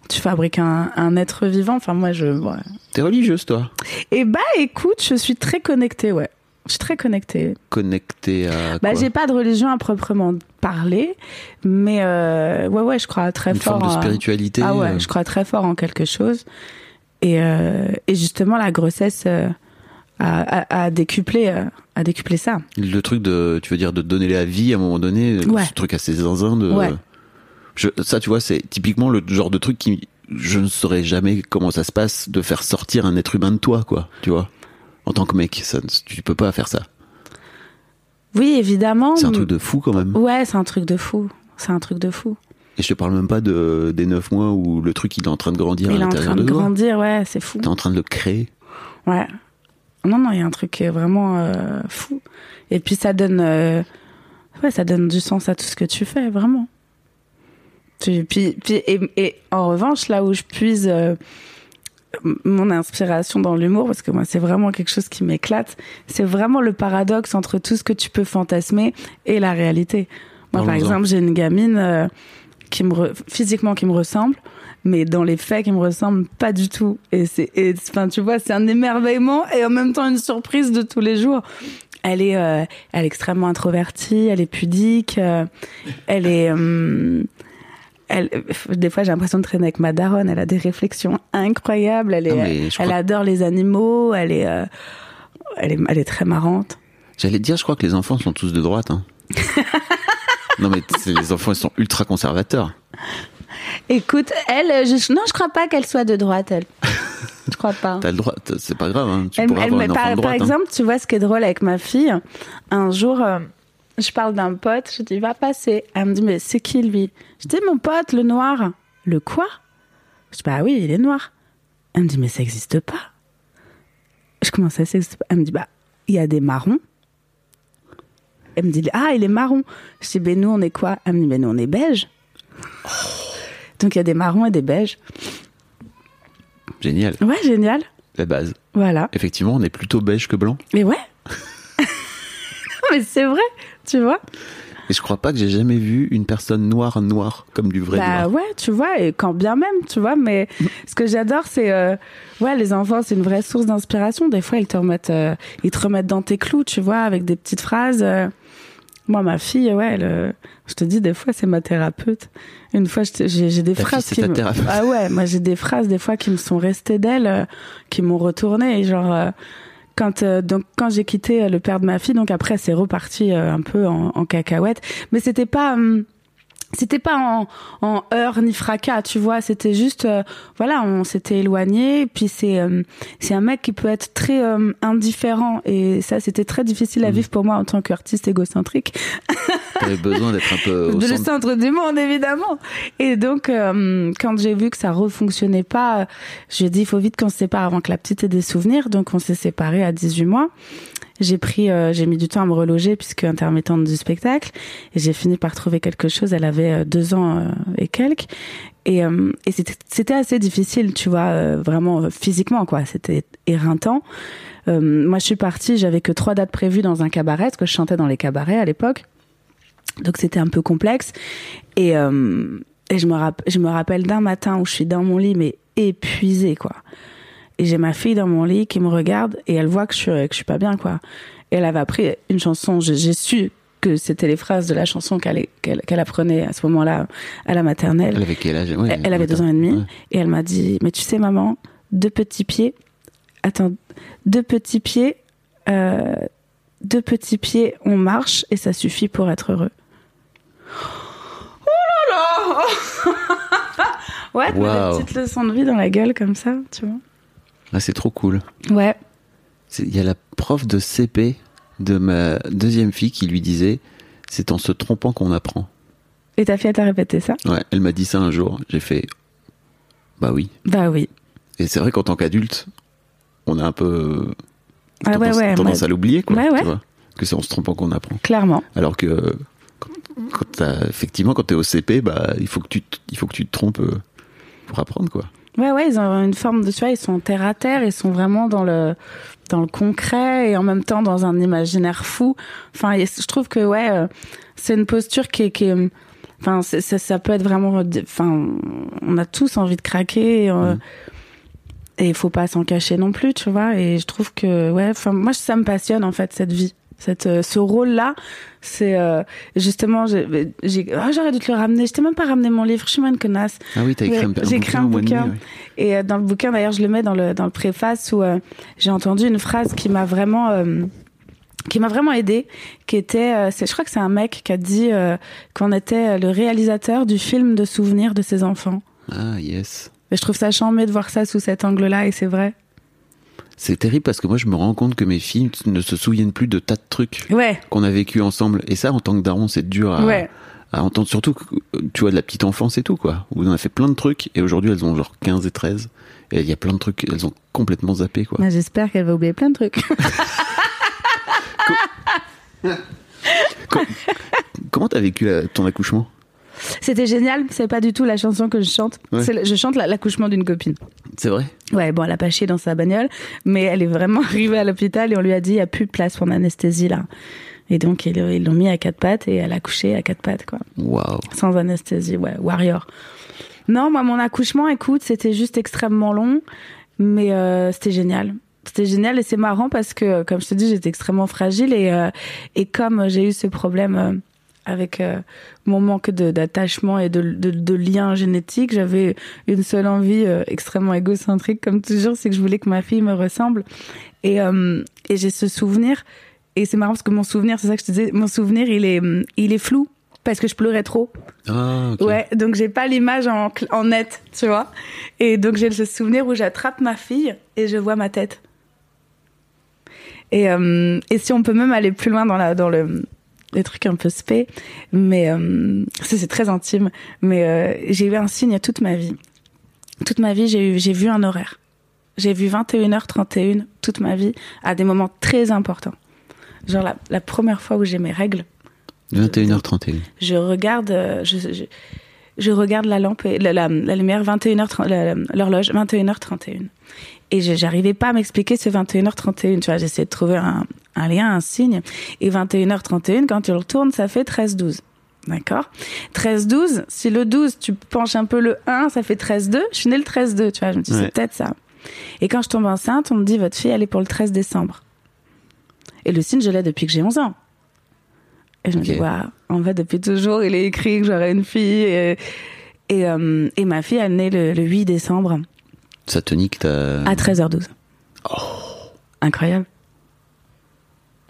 tu fabriques un, un être vivant. Enfin moi, je. ouais. T'es religieuse, toi? Et bah écoute, je suis très connectée, ouais. Je suis très connectée. Connectée à Bah quoi? j'ai pas de religion à proprement parler, mais euh, ouais ouais, je crois très Une fort. forme de spiritualité. Ah ouais, euh, je crois très fort en quelque chose. Et, euh, et justement, la grossesse euh, a décuplé, euh, a décuplé ça. Le truc de, tu veux dire, de donner la vie à un moment donné, Ouais. ce truc assez zinzin de. Ouais. Je, ça, tu vois, c'est typiquement le genre de truc qui, je ne saurais jamais comment ça se passe de faire sortir un être humain de toi, quoi. Tu vois, en tant que mec, ça, tu peux pas faire ça. Oui, évidemment. C'est un truc de fou quand même. Ouais, c'est un truc de fou. C'est un truc de fou. Et je te parle même pas de des neuf mois où le truc il est en train de grandir à Il est en train de de grandir, ouais, c'est fou. T'es en train de le créer. Ouais. Non, non, il y a un truc vraiment euh, fou. Et puis ça donne, euh, ouais, ça donne du sens à tout ce que tu fais, vraiment. Puis, puis, puis et, et en revanche, là où je puise euh, mon inspiration dans l'humour, parce que moi, c'est vraiment quelque chose qui m'éclate, c'est vraiment le paradoxe entre tout ce que tu peux fantasmer et la réalité. Moi, par exemple, j'ai une gamine euh, qui me re- physiquement qui me ressemble, mais dans les faits qui me ressemble pas du tout. Et c'est, enfin, tu vois, c'est un émerveillement et en même temps une surprise de tous les jours. Elle est, euh, elle est extrêmement introvertie, elle est pudique, euh, elle est, hum, elle, des fois j'ai l'impression de traîner avec ma daronne. Elle a des réflexions incroyables. Elle est, Non, elle crois- adore les animaux. Elle est, euh, elle est, elle est très marrante. J'allais dire, je crois que les enfants sont tous de droite. Hein. non mais les enfants ils sont ultra conservateurs. Écoute, elle, euh, je, non, je crois pas qu'elle soit de droite. Elle, je crois pas. T'as le droit, c'est pas grave. Hein. Tu Elle- pourras elle avoir enfant par, de droite. par hein. exemple, tu vois ce qui est drôle avec ma fille? Un jour, euh, je parle d'un pote, je dis va passer. Elle me dit mais c'est qui lui? Je dis mon pote, le noir. Le quoi? Je dis bah oui, il est noir. Elle me dit mais ça existe pas. Je commence à ça existe pas? Elle me dit bah il y a des marrons. Elle me dit ah il est marron. Je dis ben nous on est quoi? Elle me dit ben nous on est beige. Donc il y a des marrons et des beiges. Génial, Ouais génial. la base. Voilà. Effectivement, on est plutôt beige que blanc. Mais ouais. Mais c'est vrai, tu vois. Et je crois pas que j'ai jamais vu une personne noire noire comme du vrai bah noir. ouais, tu vois, et quand bien même, tu vois. Mais ce que j'adore, c'est euh, ouais, les enfants, c'est une vraie source d'inspiration. Des fois, ils te remettent, euh, ils te remettent dans tes clous, tu vois, avec des petites phrases. euh. Moi, ma fille, ouais, elle, euh, je te dis, des fois, c'est ma thérapeute. Une fois, j'ai des Ta phrases fille, qui me... thérapeute. Ah ouais, moi, j'ai des phrases des fois qui me sont restées d'elle, euh, qui m'ont retourné. Et genre, euh, quand euh, donc quand j'ai quitté le père de ma fille, donc après, c'est reparti un peu en, en cacahuète. Mais c'était pas. hum, c'était pas en, en heurts ni fracas, tu vois. C'était juste, euh, voilà, on s'était éloigné. Puis c'est, euh, c'est un mec qui peut être très euh, indifférent et ça, c'était très difficile à Mhm. vivre pour moi en tant qu'artiste égocentrique. T'avais besoin d'être un peu au de le centre. centre du monde, évidemment. Et donc, euh, quand j'ai vu que ça refonctionnait pas, j'ai dit, il faut vite qu'on se sépare avant que la petite ait des souvenirs. Donc, on s'est séparés à 18 mois. J'ai pris, euh, j'ai mis du temps à me reloger puisque intermittente du spectacle. Et j'ai fini par trouver quelque chose. Elle avait euh, deux ans euh, et quelques. Et, euh, et c'était- assez difficile, tu vois, vraiment physiquement, quoi. C'était éreintant. Moi, je suis partie, j'avais que trois dates prévues dans un cabaret, parce que je chantais dans les cabarets à l'époque. Donc c'était un peu complexe. Et, euh, et je, me je me rappelle d'un matin où je suis dans mon lit, mais épuisée, quoi. Et j'ai ma fille dans mon lit qui me regarde et elle voit que je suis, que je suis pas bien, quoi. Et elle avait appris une chanson, j'ai su que c'était les phrases de la chanson qu'elle qu'elle qu'elle apprenait à ce moment-là à la maternelle. Elle avait quel âge? Ouais, Elle, elle avait deux ans et demi. Ouais. Et elle m'a dit, mais tu sais, maman, deux petits pieds. Attends, deux petits pieds. Euh, deux petits pieds, on marche et ça suffit pour être heureux. Oh là là Ouais, Waouh. des petites leçons de vie dans la gueule comme ça, tu vois. Ah, c'est trop cool. Ouais. Il y a la prof de CP de ma deuxième fille qui lui disait c'est en se trompant qu'on apprend. Et ta fille t'a répété ça? Ouais, elle m'a dit ça un jour. J'ai fait bah oui. Bah oui. Et c'est vrai qu'en tant qu'adulte, on a un peu Ah tendance, ouais. tendance moi, à l'oublier, quoi. Ouais, ouais. tu vois, que c'est en se trompant qu'on apprend. Clairement. Alors que quand, quand effectivement, quand t'es au CP, bah il faut que tu te- il faut que tu te trompes euh, pour apprendre, quoi. Ouais, ouais, ils ont une forme de, tu vois, ils sont terre à terre, ils sont vraiment dans le, dans le concret et en même temps dans un imaginaire fou. Enfin, et je trouve que, ouais, euh, c'est une posture qui est, qui est- enfin, ça, ça peut être vraiment, enfin, on a tous envie de craquer, euh, Mm. et il faut pas s'en cacher non plus, tu vois. Et je trouve que, ouais, enfin, moi, ça me passionne, en fait, cette vie. Cette, euh, ce rôle-là, c'est euh, justement, j'ai, ah, j'aurais dû te le ramener. Je t'ai même pas ramené mon livre. Je suis moins une connasse. Ah oui, t'as écrit un, j'ai écrit un bouquin. ouais. Et euh, dans le bouquin, d'ailleurs, je le mets dans le dans le préface où euh, j'ai entendu une phrase qui m'a vraiment euh, qui m'a vraiment aidé, qui était, euh, c'est, je crois que c'est un mec qui a dit euh, qu'on était le réalisateur du film de souvenirs de ses enfants. Ah yes. Et je trouve ça charmé de voir ça sous cet angle-là, et c'est vrai. C'est terrible parce que moi je me rends compte que mes filles ne se souviennent plus de tas de trucs Ouais, qu'on a vécu ensemble. Et ça, en tant que daron, c'est dur à, ouais, à entendre. Surtout, tu vois, de la petite enfance et tout, quoi. Où on a fait plein de trucs et aujourd'hui elles ont genre 15 et 13. Et il y a plein de trucs, elles ont complètement zappé, quoi. Bah, j'espère qu'elle va oublier plein de trucs. Comment t'as vécu la- ton accouchement? C'était génial, c'est pas du tout la chanson que je chante. Ouais. C'est le- je chante la- l'accouchement d'une copine. C'est vrai? Ouais, bon, elle a pas chié dans sa bagnole, mais elle est vraiment arrivée à l'hôpital et on lui a dit, il n'y a plus de place pour l'anesthésie là. Et donc, ils ils l'ont mis à quatre pattes et elle a couché à quatre pattes, quoi. Waouh. Sans anesthésie, ouais, warrior. Non, moi, mon accouchement, écoute, c'était juste extrêmement long, mais euh, c'était génial. C'était génial et c'est marrant parce que, comme je te dis, j'étais extrêmement fragile et, euh, et comme j'ai eu ce problème euh, avec euh, mon manque d'attachement et de, de, de lien génétique, j'avais une seule envie euh, extrêmement égocentrique, comme toujours, c'est que je voulais que ma fille me ressemble. Et, euh, et j'ai ce souvenir, et c'est marrant parce que mon souvenir, c'est ça que je te disais, mon souvenir, il est, il est flou parce que je pleurais trop. Ah, ok. Ouais, donc j'ai pas l'image en, net, tu vois. Et donc j'ai ce souvenir où j'attrape ma fille et je vois ma tête. Et, et si on peut même aller plus loin dans, la, dans le, les trucs un peu spé, mais euh, ça c'est très intime, mais euh, j'ai eu un signe toute ma vie. Toute ma vie, j'ai vu un horaire. J'ai vu 21h31 toute ma vie à des moments très importants. Genre la, la première fois où j'ai mes règles, 21h31. je regarde, euh, je, je, je regarde la lampe, et, la, la, la lumière 21h, la- la- l'horloge 21h31. Et j'arrivais pas à m'expliquer ce 21h31. Tu vois, j'essayais de trouver un, un lien, un signe. Et 21h31, quand tu le retournes, ça fait 13-12. D'accord? 13-12, si le 12, tu penches un peu le 1, ça fait 13-2. Je suis née le 13-2, tu vois, je me dis, Ouais. c'est peut-être ça. Et quand je tombe enceinte, on me dit, votre fille, elle est pour le 13 décembre. Et le signe, je l'ai depuis que j'ai 11 ans. Et je me Ok. dis, waouh, en fait, depuis toujours, il est écrit que j'aurai une fille. Et, et, euh, et ma fille, elle naît le, le 8 décembre Ça te nique ta. à 13h12. Incroyable.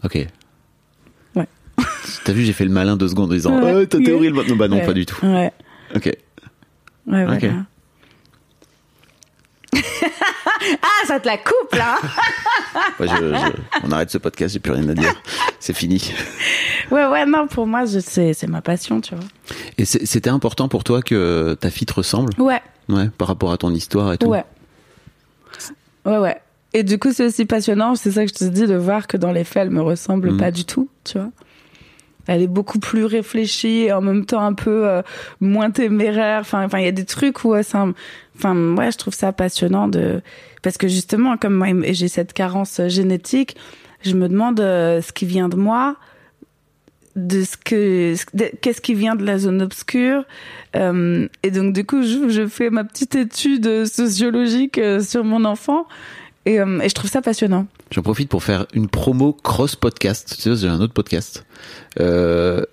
Ok. Ouais. T'as vu, j'ai fait le malin deux secondes en disant Ouais. Ta théorie, non, bah non, Ouais. pas du tout. Ouais, Ok. ouais, Ok. voilà. ah, ça te la coupe, là Ouais, je- je- On arrête ce podcast, j'ai plus rien à dire. C'est fini. Ouais, ouais, non, pour moi, c'est, ma passion, tu vois. Et c'était important pour toi que ta fille te ressemble? Ouais, Ouais, par rapport à ton histoire et tout? ouais. Ouais, ouais. Et du coup, c'est aussi passionnant, c'est ça que je te dis, de voir que dans les faits, elle me ressemble Mhm. pas du tout, tu vois. Elle est beaucoup plus réfléchie et en même temps un peu euh, moins téméraire. Enfin, enfin, il y a des trucs où, euh, enfin, ouais, je trouve ça passionnant de, parce que justement, comme moi, j'ai cette carence euh, génétique, je me demande euh, ce qui vient de moi, de ce que, qu'est-ce qui vient de la zone obscure. Euh, et donc, du coup, je, je fais ma petite étude sociologique sur mon enfant. Et, euh, et je trouve ça passionnant. J'en profite pour faire une promo cross podcast. Tu sais, j'ai un autre podcast euh,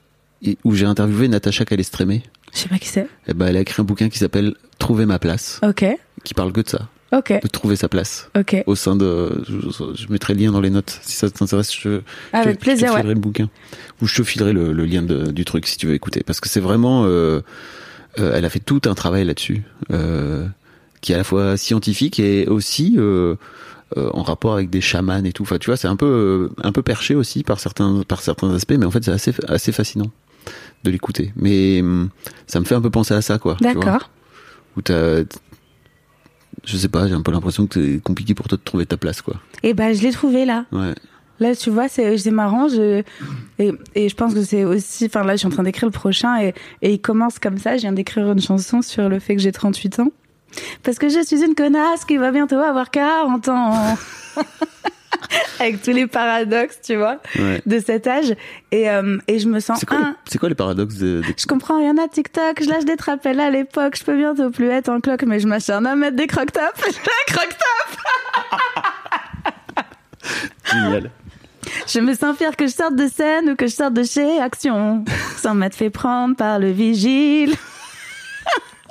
et- où j'ai interviewé Natacha Calestrémé. Je sais pas qui c'est. Eh ben, elle a écrit un bouquin qui s'appelle Trouver ma place, Ok, qui parle que de ça, ok, de trouver sa place. ok. Au sein de, je, je mettrai le lien dans les notes si ça t'intéresse. Je, Avec je, plaisir, je te ouais. filerai le bouquin ou je te filerai le, le lien de- du truc si tu veux écouter parce que c'est vraiment euh, euh, elle a fait tout un travail là-dessus, euh, qui est à la fois scientifique et aussi euh, euh, en rapport avec des chamans et tout. Enfin, tu vois, c'est un peu euh, un peu perché aussi par certains par certains aspects, mais en fait, c'est assez assez fascinant de l'écouter. Mais hum, ça me fait un peu penser à ça, quoi. D'accord. Où t'as je sais pas, j'ai un peu l'impression que c'est compliqué pour toi de trouver ta place, quoi. Et ben, je l'ai trouvé là. Ouais. Là, tu vois, c'est c'est marrant. Je, et, et je pense que c'est aussi. Enfin, là, je suis en train d'écrire le prochain et, et il commence comme ça. Je viens d'écrire une chanson sur le fait que j'ai 38 ans. Parce que je suis une connasse qui va bientôt avoir 40 ans. Avec tous les paradoxes, tu vois, Ouais. de cet âge. Et, euh, et je me sens. C'est quoi, les- un, c'est quoi les paradoxes de, de- je comprends rien à TikTok, je lâche des trapelles à l'époque, je peux bientôt plus être en cloque, mais je m'acharne à mettre des croque-tops. Un croque-top Génial. Je me sens fière que je sorte de scène ou que je sorte de chez Action, sans m'être fait prendre par le vigile.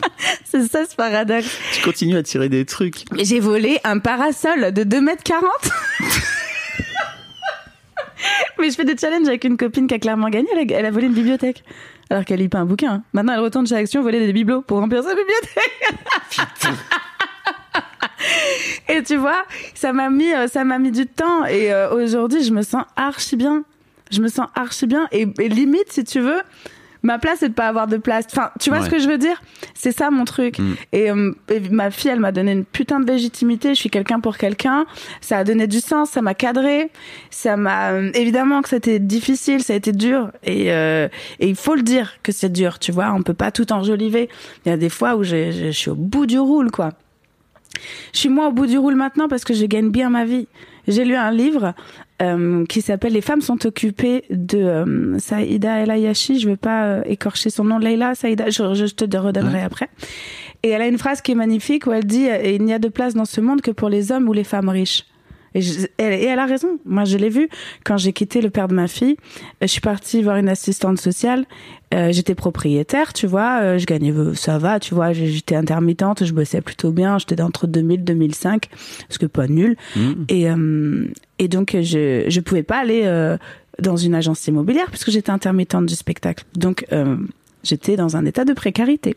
C'est ça ce paradoxe. Tu continues à tirer des trucs. J'ai volé un parasol de 2 mètres 40. Mais je fais des challenges avec une copine qui a clairement gagné. Elle a, elle a volé une bibliothèque. Alors qu'elle lit pas un bouquin. hein. Maintenant, elle retourne chez Action voler des bibelots pour remplir sa bibliothèque. Et tu vois, ça m'a mis, euh, ça m'a mis du temps. Et euh, aujourd'hui, je me sens archi bien. Je me sens archi bien. Et, et limite, si tu veux, ma place, c'est de pas avoir de place. Enfin, tu vois Ouais. ce que je veux dire? C'est ça mon truc. Mm. Et, euh, et ma fille, elle m'a donné une putain de légitimité. Je suis quelqu'un pour quelqu'un. Ça a donné du sens. Ça m'a cadré. Ça m'a euh, évidemment que c'était difficile. Ça a été dur. Et, euh, et il faut le dire que c'est dur. Tu vois, on peut pas tout enjoliver. Il y a des fois où j'ai- j'ai- je suis au bout du roule, quoi. Je suis moins au bout du roule maintenant parce que je gagne bien ma vie. J'ai lu un livre euh, qui s'appelle Les femmes sont occupées de euh, Saïda El Ayashi. Je veux pas euh, écorcher son nom, Leila Saïda. Je, je te redonnerai après. Et elle a une phrase qui est magnifique où elle dit euh, Il n'y a de place dans ce monde que pour les hommes ou les femmes riches. Et, je- elle, et elle a raison. Moi, je l'ai vu quand j'ai quitté le père de ma fille. euh, Je suis partie voir une assistante sociale. Euh, j'étais propriétaire, tu vois. euh, je gagnais, ça va, tu vois. J'étais intermittente, je bossais plutôt bien. J'étais entre 2000 2005, parce que pas nul. Mhm. Et, euh, et donc, je je pouvais pas aller dans une agence immobilière puisque j'étais intermittente du spectacle. Donc, j'étais dans un état de précarité.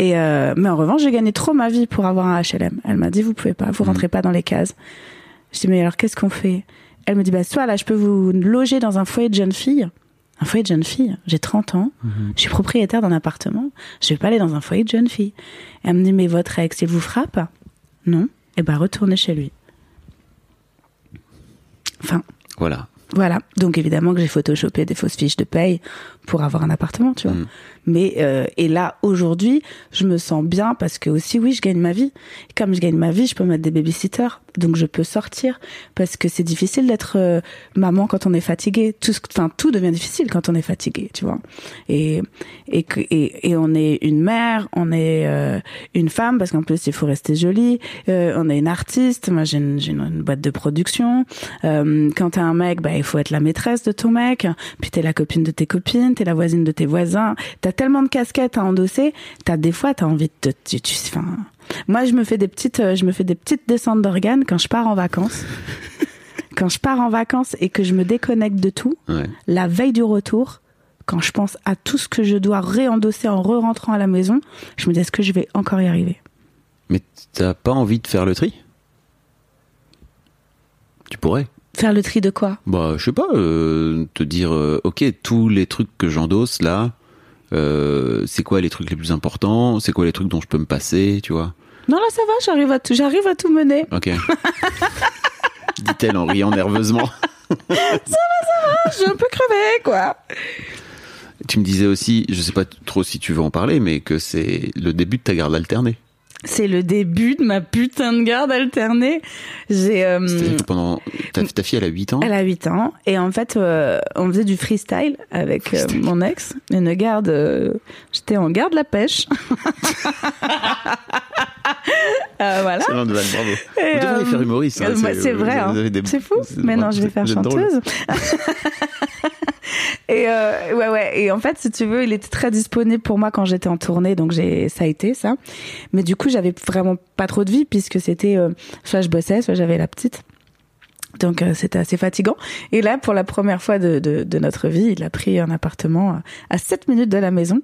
Et euh, mais en revanche, j'ai gagné trop ma vie pour avoir un HLM. Elle m'a dit, vous pouvez pas, vous rentrez pas dans les cases. Je dis, mais alors qu'est-ce qu'on fait? Elle me dit, bah soit là, je peux vous loger dans un foyer de jeunes filles. Un foyer de jeunes filles. J'ai 30 ans. Je suis propriétaire d'un appartement. Je vais pas aller dans un foyer de jeunes filles. Elle me dit, mais votre ex, il vous frappe? Non. Eh ben, retournez chez lui. Enfin, Voilà. voilà. Donc évidemment que j'ai photoshopé des fausses fiches de paye pour avoir un appartement, tu vois. Mm. Mais euh, et là aujourd'hui, je me sens bien parce que aussi oui, je gagne ma vie. Et comme je gagne ma vie, je peux mettre des babysitters, donc je peux sortir parce que c'est difficile d'être euh, maman quand on est fatigué. Tout, enfin tout devient difficile quand on est fatigué, tu vois. Et et et, et on est une mère, on est euh, une femme parce qu'en plus il faut rester jolie. Euh, on est une artiste. Moi j'ai une, une, une boîte de production. Euh, quand t'es un mec, bah il faut être la maîtresse de ton mec. Puis t'es la copine de tes copines, t'es la voisine de tes voisins. T'as tellement de casquettes à endosser. T'as des fois t'as envie de te, tu, tu- enfin. Moi je me fais des petites, euh, je me fais des petites descentes d'organes quand je pars en vacances. quand je pars en vacances et que je me déconnecte de tout, Ouais. la veille du retour, quand je pense à tout ce que je dois réendosser en re-rentrant à la maison, je me dis est-ce que je vais encore y arriver? Mais t'as pas envie de faire le tri? Tu pourrais. Faire le tri de quoi? Bah, je sais pas, euh, te dire, euh, ok, tous les trucs que j'endosse là, euh, c'est quoi les trucs les plus importants? C'est quoi les trucs dont je peux me passer, tu vois? Non là ça va, j'arrive à tout, j'arrive à tout mener. Ok. Dit-elle en riant nerveusement. Je suis un peu crevée quoi. Tu me disais aussi, je sais pas trop si tu veux en parler, mais que c'est le début de ta garde alternée. C'est le début de ma putain de garde alternée. J'ai euh, pendant. Ta, ta fille, elle a 8 ans Elle a 8 ans et en fait euh, on faisait du freestyle avec euh, mon ex, une garde euh, j'étais en garde la pêche. Euh, voilà. C'est bravo. Vous devriez euh, faire humoriste. hein, euh, c'est vrai, hein. des- c'est fou. Mais non, je vais faire chanteuse. et euh, ouais, ouais. Et en fait, si tu veux, il était très disponible pour moi quand j'étais en tournée, donc j'ai, ça a été ça. Mais du coup, j'avais vraiment pas trop de vie puisque c'était soit je bossais, soit j'avais la petite. Donc euh, c'était assez fatigant. Et là, pour la première fois de, de, de, notre vie, il a pris un appartement à 7 minutes de la maison.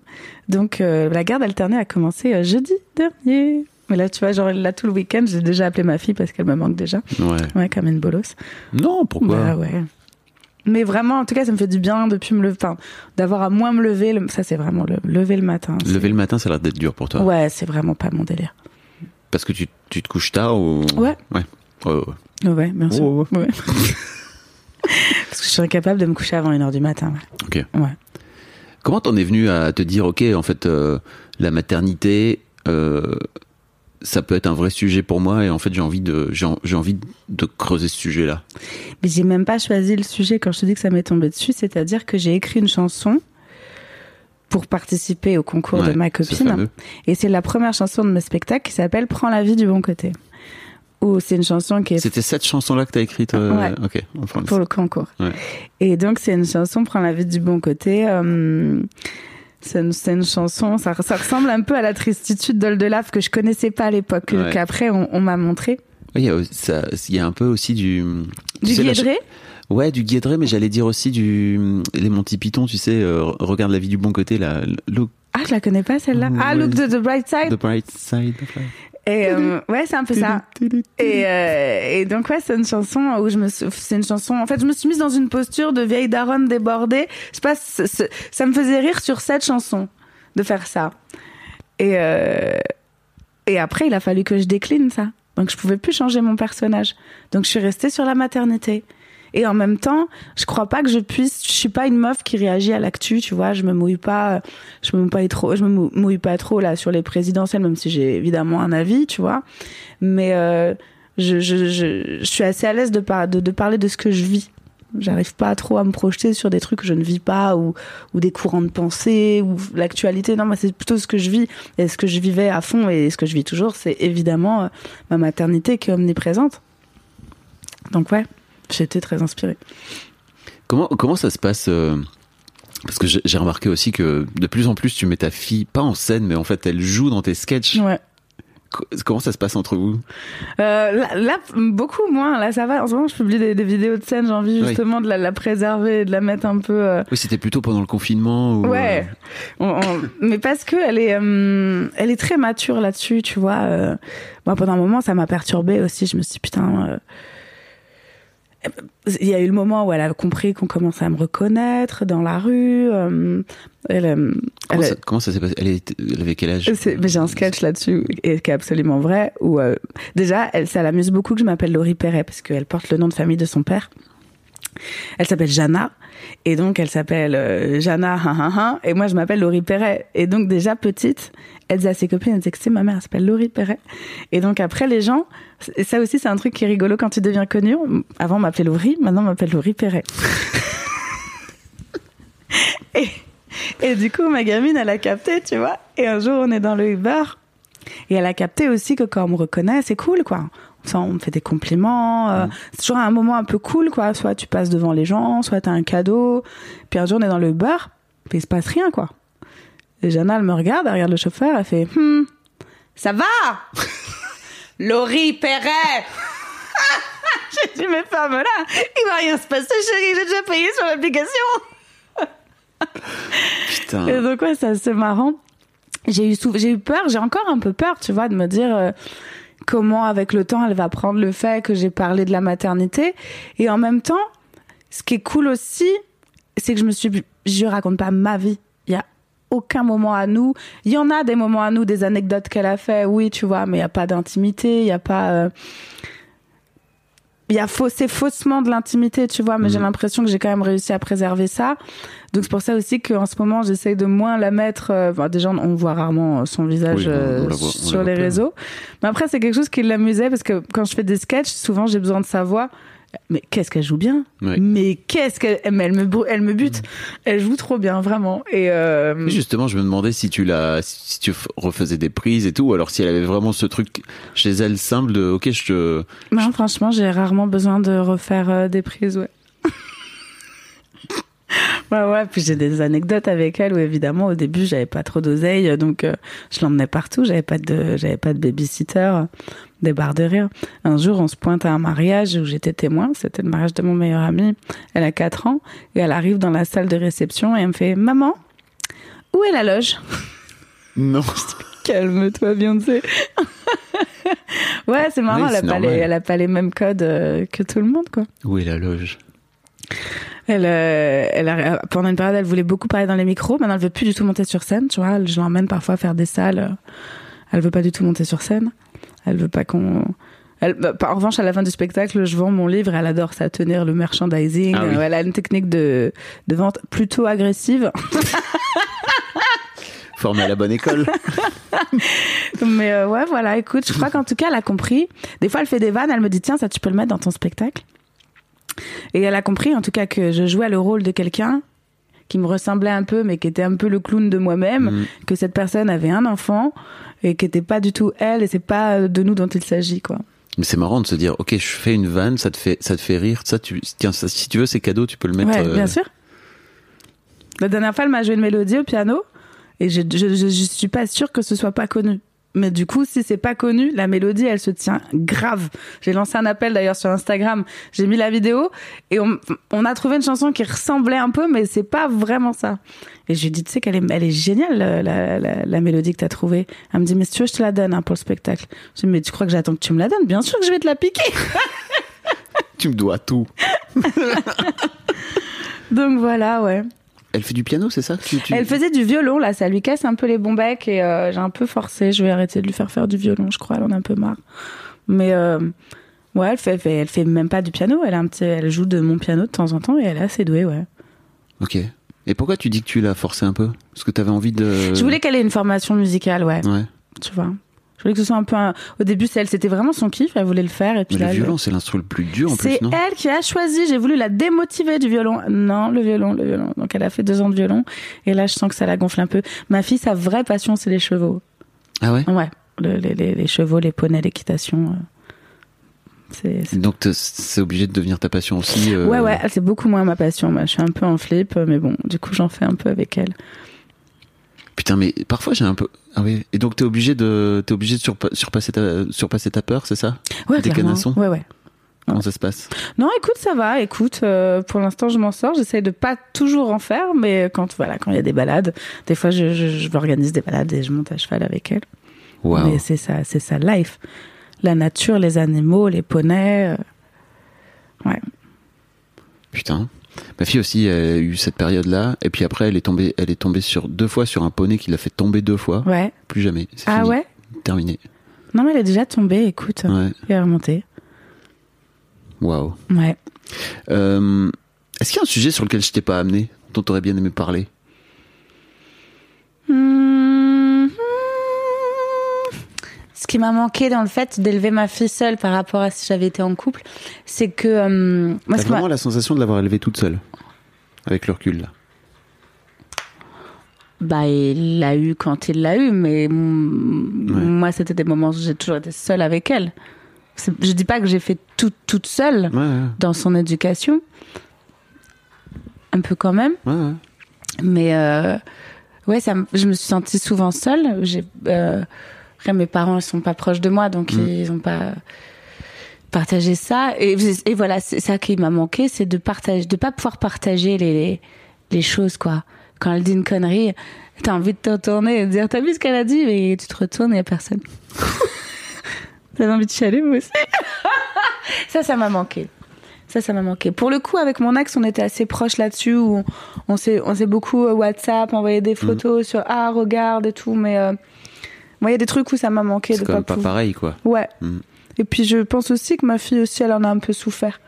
Donc euh, la garde alternée a commencé jeudi dernier. Mais là, tu vois, genre là tout le week-end, j'ai déjà appelé ma fille parce qu'elle me manque déjà. Ouais. Ouais, comme une bolos. Non, pourquoi Bah ouais. Mais vraiment, en tout cas, ça me fait du bien depuis me lever, enfin, d'avoir à moins me lever. le- Ça, c'est vraiment le lever le matin. Lever le matin, ça a l'air d'être dur pour toi. Ouais, c'est vraiment pas mon délire. Parce que tu, tu te couches tard ou... Ouais. Ouais. Ouais, ouais. Ouais, bien sûr. Oh, Ouais. Parce que je suis incapable de me coucher avant 1h du matin. ouais. Ok. Ouais. Comment t'en es venu à te dire, ok, en fait, euh, la maternité, euh, ça peut être un vrai sujet pour moi et en fait, j'ai envie de, j'ai en- j'ai envie de creuser ce sujet-là. Mais j'ai même pas choisi le sujet quand je te dis que ça m'est tombé dessus. C'est-à-dire que j'ai écrit une chanson pour participer au concours Ouais, de ma copine. Et c'est la première chanson de mes spectacles qui s'appelle Prends la vie du bon côté. Où c'est une chanson qui est C'était cette chanson-là que t'as écrite euh, Ouais. Ok. Pour le concours. Ouais. Et donc c'est une chanson Prends la vie du bon côté. euh, c'est une, une chanson, ça, ça ressemble un peu à la tristitude d'Oldelaf que je connaissais pas à l'époque, Ouais. qu'après on, on m'a montré. Il y, a, ça- il y a un peu aussi du. Du la Guédré? Ouais, du guédré, mais j'allais dire aussi du. Les Monty Python, tu sais, euh, regarde la vie du bon côté, là. Look Ah, je la connais pas celle-là. Ah. Look to the Bright Side. the bright side of life. Et euh, ouais, c'est un peu ça. Et, euh, et donc ouais, c'est une chanson où je me, suis- c'est une chanson. En fait, je me suis mise dans une posture de vieille daronne débordée. Je sais pas, ça me faisait rire sur cette chanson de faire ça. Et euh, et après, il a fallu que je décline ça. Donc je pouvais plus changer mon personnage. Donc je suis restée sur la maternité. Et en même temps, je crois pas que je puisse. Je suis pas une meuf qui réagit à l'actu, tu vois. Je me mouille pas. Je me mouille pas trop. Je me mou- mouille pas trop là sur les présidentielles, même si j'ai évidemment un avis, tu vois. Mais euh, je, suis assez à l'aise de, par- de, de parler de ce que je vis. J'arrive pas trop à me projeter sur des trucs que je ne vis pas ou, ou des courants de pensée ou l'actualité. Non, moi, c'est plutôt ce que je vis et ce que je vivais à fond et ce que je vis toujours, c'est évidemment euh, ma maternité qui est omniprésente. Donc ouais, j'ai été très inspirée. Comment, comment ça se passe euh, Parce que j'ai remarqué aussi que de plus en plus, tu mets ta fille, pas en scène, mais en fait, elle joue dans tes sketchs. Ouais. Co- Comment ça se passe entre vous? Euh, là, là, beaucoup moins. Là, ça va. En ce moment, je publie des, des vidéos de scène. J'ai envie Oui. justement de la, la préserver, et de la mettre un peu. euh, Oui, c'était plutôt pendant le confinement ou, Ouais, On- on- mais parce que elle est, euh, elle est très mature là-dessus, tu vois. euh. moi, pendant un moment, ça m'a perturbée aussi. Je me suis dit, putain. Il y a eu le moment où elle a compris qu'on commençait à me reconnaître dans la rue. euh, elle, euh, Comment, elle- ça, comment ça s'est passé? Elle, est- elle avait quel âge? J'ai un sketch là-dessus et qui est absolument vrai où euh, déjà elle ça l'amuse beaucoup que je m'appelle Laurie Perret parce qu'elle porte le nom de famille de son père. Elle s'appelle Jana et donc elle s'appelle euh, Jana hein, hein, hein, et moi je m'appelle Laurie Perret et donc déjà petite elle disait à ses copines elle disait que c'est ma mère elle s'appelle Laurie Perret et donc après les gens ça aussi c'est un truc qui est rigolo quand tu deviens connu avant on m'appelait Laurie maintenant on m'appelle Laurie Perret et, et du coup, ma gamine, elle a capté, tu vois. Et un jour, on est dans le Uber. Et elle a capté aussi que quand on me reconnaît, c'est cool, quoi. Enfin, on me fait des compliments. euh, C'est toujours un moment un peu cool, quoi. Soit tu passes devant les gens, soit t'as un cadeau. Puis un jour, on est dans le Uber, puis il se passe rien, quoi. Et Jana, elle me regarde, elle regarde le chauffeur, elle fait Hum, ça va? Laurie Perret J'ai dit, mais ferme-la Il va rien se passer, chérie, j'ai déjà payé sur l'application Putain. et donc ouais, ça c'est marrant. J'ai eu j'ai eu peur, j'ai encore un peu peur, tu vois, de me dire euh, comment avec le temps elle va prendre le fait que j'ai parlé de la maternité et en même temps, ce qui est cool aussi, c'est que je me suis je raconte pas ma vie. Il y a aucun moment à nous. Il y en a des moments à nous, des anecdotes qu'elle a fait, oui, tu vois, mais il y a pas d'intimité, il y a pas euh, il y a faux, c'est faussement de l'intimité, tu vois, mais j'ai l'impression que j'ai quand même réussi à préserver ça. Donc c'est pour ça aussi qu'en ce moment, j'essaye de moins la mettre. euh, enfin, déjà, on voit rarement son visage Oui, euh, voit- sur les réseaux. Mais après, c'est quelque chose qui l'amusait parce que quand je fais des sketchs, souvent j'ai besoin de sa voix. Mais qu'est-ce qu'elle joue bien. Mais qu'est-ce qu'elle mais elle me elle me bute. Elle joue trop bien, vraiment. Et euh, Justement, je me demandais si tu la, si tu refaisais des prises et tout, ou alors si elle avait vraiment ce truc chez elle simple de, ok, je te, non, franchement, j'ai rarement besoin de refaire euh, des prises, ouais. Ouais, ouais. Puis j'ai des anecdotes avec elle où évidemment au début j'avais pas trop d'oseille, donc euh, je l'emmenais partout. J'avais pas de, j'avais pas de babysitter, des barres de rire. Un jour, on se pointe à un mariage où j'étais témoin. C'était le mariage de mon meilleur ami. Elle a 4 ans et elle arrive dans la salle de réception et elle me fait Maman, où est la loge? Non. Calme-toi, Beyoncé. ouais, c'est marrant. Oui, elle, a pas les, elle a pas les mêmes codes euh, que tout le monde, quoi. Où est la loge? Elle, euh, elle a, pendant une période, elle voulait beaucoup parler dans les micros. Maintenant, elle veut plus du tout monter sur scène. Tu vois, je l'emmène parfois faire des salles. Elle veut pas du tout monter sur scène. Elle veut pas qu'on. Elle, bah, en revanche, à la fin du spectacle, je vends mon livre. Elle adore ça, tenir le merchandising. Ah oui. Euh, Elle a une technique de, de vente plutôt agressive. Formé à la bonne école. Mais euh, ouais, voilà, écoute, je crois qu'en tout cas, elle a compris. Des fois, elle fait des vannes, elle me dit, tiens, ça, tu peux le mettre dans ton spectacle. Et elle a compris, en tout cas, que je jouais le rôle de quelqu'un qui me ressemblait un peu, mais qui était un peu le clown de moi-même, Mm. que cette personne avait un enfant et qui n'était pas du tout elle, et c'est pas de nous dont il s'agit, quoi. Mais c'est marrant de se dire, ok, je fais une vanne, ça te fait, ça te fait rire, ça, tu, tiens, ça, si tu veux, c'est cadeau, tu peux le mettre. Ouais, euh, bien sûr. La dernière fois, elle m'a joué une mélodie au piano et je, je, je, je suis pas sûre que ce soit pas connu. Mais du coup, si c'est pas connu, la mélodie, elle se tient grave. J'ai lancé un appel d'ailleurs sur Instagram. J'ai mis la vidéo et on, on a trouvé une chanson qui ressemblait un peu, mais c'est pas vraiment ça. Et je lui ai dit, tu sais qu'elle est, elle est géniale, la, la, la, la mélodie que t'as trouvée. Elle me dit, mais si tu veux, je te la donne hein, pour le spectacle. Je dis, mais tu crois que j'attends que tu me la donnes? Bien sûr que je vais te la piquer. Tu me dois tout. Donc voilà, ouais. Elle fait du piano, c'est ça tu, tu- Elle faisait du violon, là, ça lui casse un peu les bons becs et euh, j'ai un peu forcé. Je vais arrêter de lui faire faire du violon, je crois, elle en a un peu marre. Mais euh, ouais, elle fait, fait- elle fait même pas du piano, elle, a un petit, elle joue de mon piano de temps en temps et elle est assez douée, ouais. Ok. Et pourquoi tu dis que tu l'as forcé un peu? Parce que t'avais envie de. Je voulais qu'elle ait une formation musicale, ouais, Ouais. tu vois. Je voulais que ce soit un peu un... Au début, c'est elle, c'était vraiment son kiff, elle voulait le faire et puis Mais le là, violon, c'est l'instrument le plus dur en plus, C'est elle qui a choisi. J'ai voulu la démotiver du violon. Non, le violon, le violon. Donc elle a fait deux ans de violon. Et là, je sens que ça la gonfle un peu. Ma fille, sa vraie passion, c'est les chevaux. Ah ouais? Ouais, le- les, les- les chevaux, les poneys, l'équitation. euh, Donc c'est obligé de devenir ta passion aussi. euh, Ouais, ouais, c'est beaucoup moins ma passion. Moi, je suis un peu en flip, mais bon, du coup, j'en fais un peu avec elle. Putain, mais parfois j'ai un peu. Ah oui. Et donc t'es obligé de, t'es obligé de surpa- surpasser ta, surpasser ta peur, c'est ça? Ouais, Des clairement. canassons Ouais, ouais. Comment ça se passe? Non, écoute, ça va. Écoute, euh, pour l'instant, je m'en sors. J'essaye de pas toujours en faire, mais quand voilà, quand il y a des balades, des fois, je, je, je m'organise des balades et je monte à cheval avec elle. Waouh. Mais c'est ça, c'est ça, life. La nature, les animaux, les poneys. euh, Ouais. Putain. Ma fille aussi a eu cette période-là, et puis après elle est tombée, elle est tombée sur deux fois sur un poney qui l'a fait tomber deux fois. Ouais. Plus jamais. Ah fini. ouais? Terminé. Non, mais elle est déjà tombée, écoute. Ouais. Elle est remontée. Waouh. Ouais. Euh, Est-ce qu'il y a un sujet sur lequel je t'ai pas amené, dont t'aurais bien aimé parler? Hmm. Ce qui m'a manqué dans le fait d'élever ma fille seule par rapport à si j'avais été en couple, c'est que euh, moi, ce vraiment la sensation de l'avoir élevée toute seule, avec le recul là? bah il l'a eu quand il l'a eu, mais Ouais. moi c'était des moments où j'ai toujours été seule avec elle. Je dis pas que j'ai fait tout toute seule Ouais, ouais, dans son éducation, un peu quand même. Mais euh, ouais, ça, je me suis sentie souvent seule. J'ai, euh, après, mes parents, ils sont pas proches de moi, donc Mm. ils ont pas partagé ça. Et, et voilà, c'est ça qui m'a manqué, c'est de partager, de pas pouvoir partager les, les, les choses, quoi. Quand elle dit une connerie, t'as envie de te retourner et de dire, t'as vu ce qu'elle a dit, mais tu te retournes et y a personne. T'avais envie de chialer, vous aussi? ça, ça m'a manqué. Ça, ça m'a manqué. Pour le coup, avec mon ex, on était assez proches là-dessus, où on, on s'est, beaucoup euh, WhatsApp, envoyé des photos sur ah regarde et tout, mais euh, moi, il y a des trucs où ça m'a manqué C'est de quand pas même pas pouvoir- pareil quoi. Ouais. Mm. Et puis je pense aussi que ma fille aussi, elle en a un peu souffert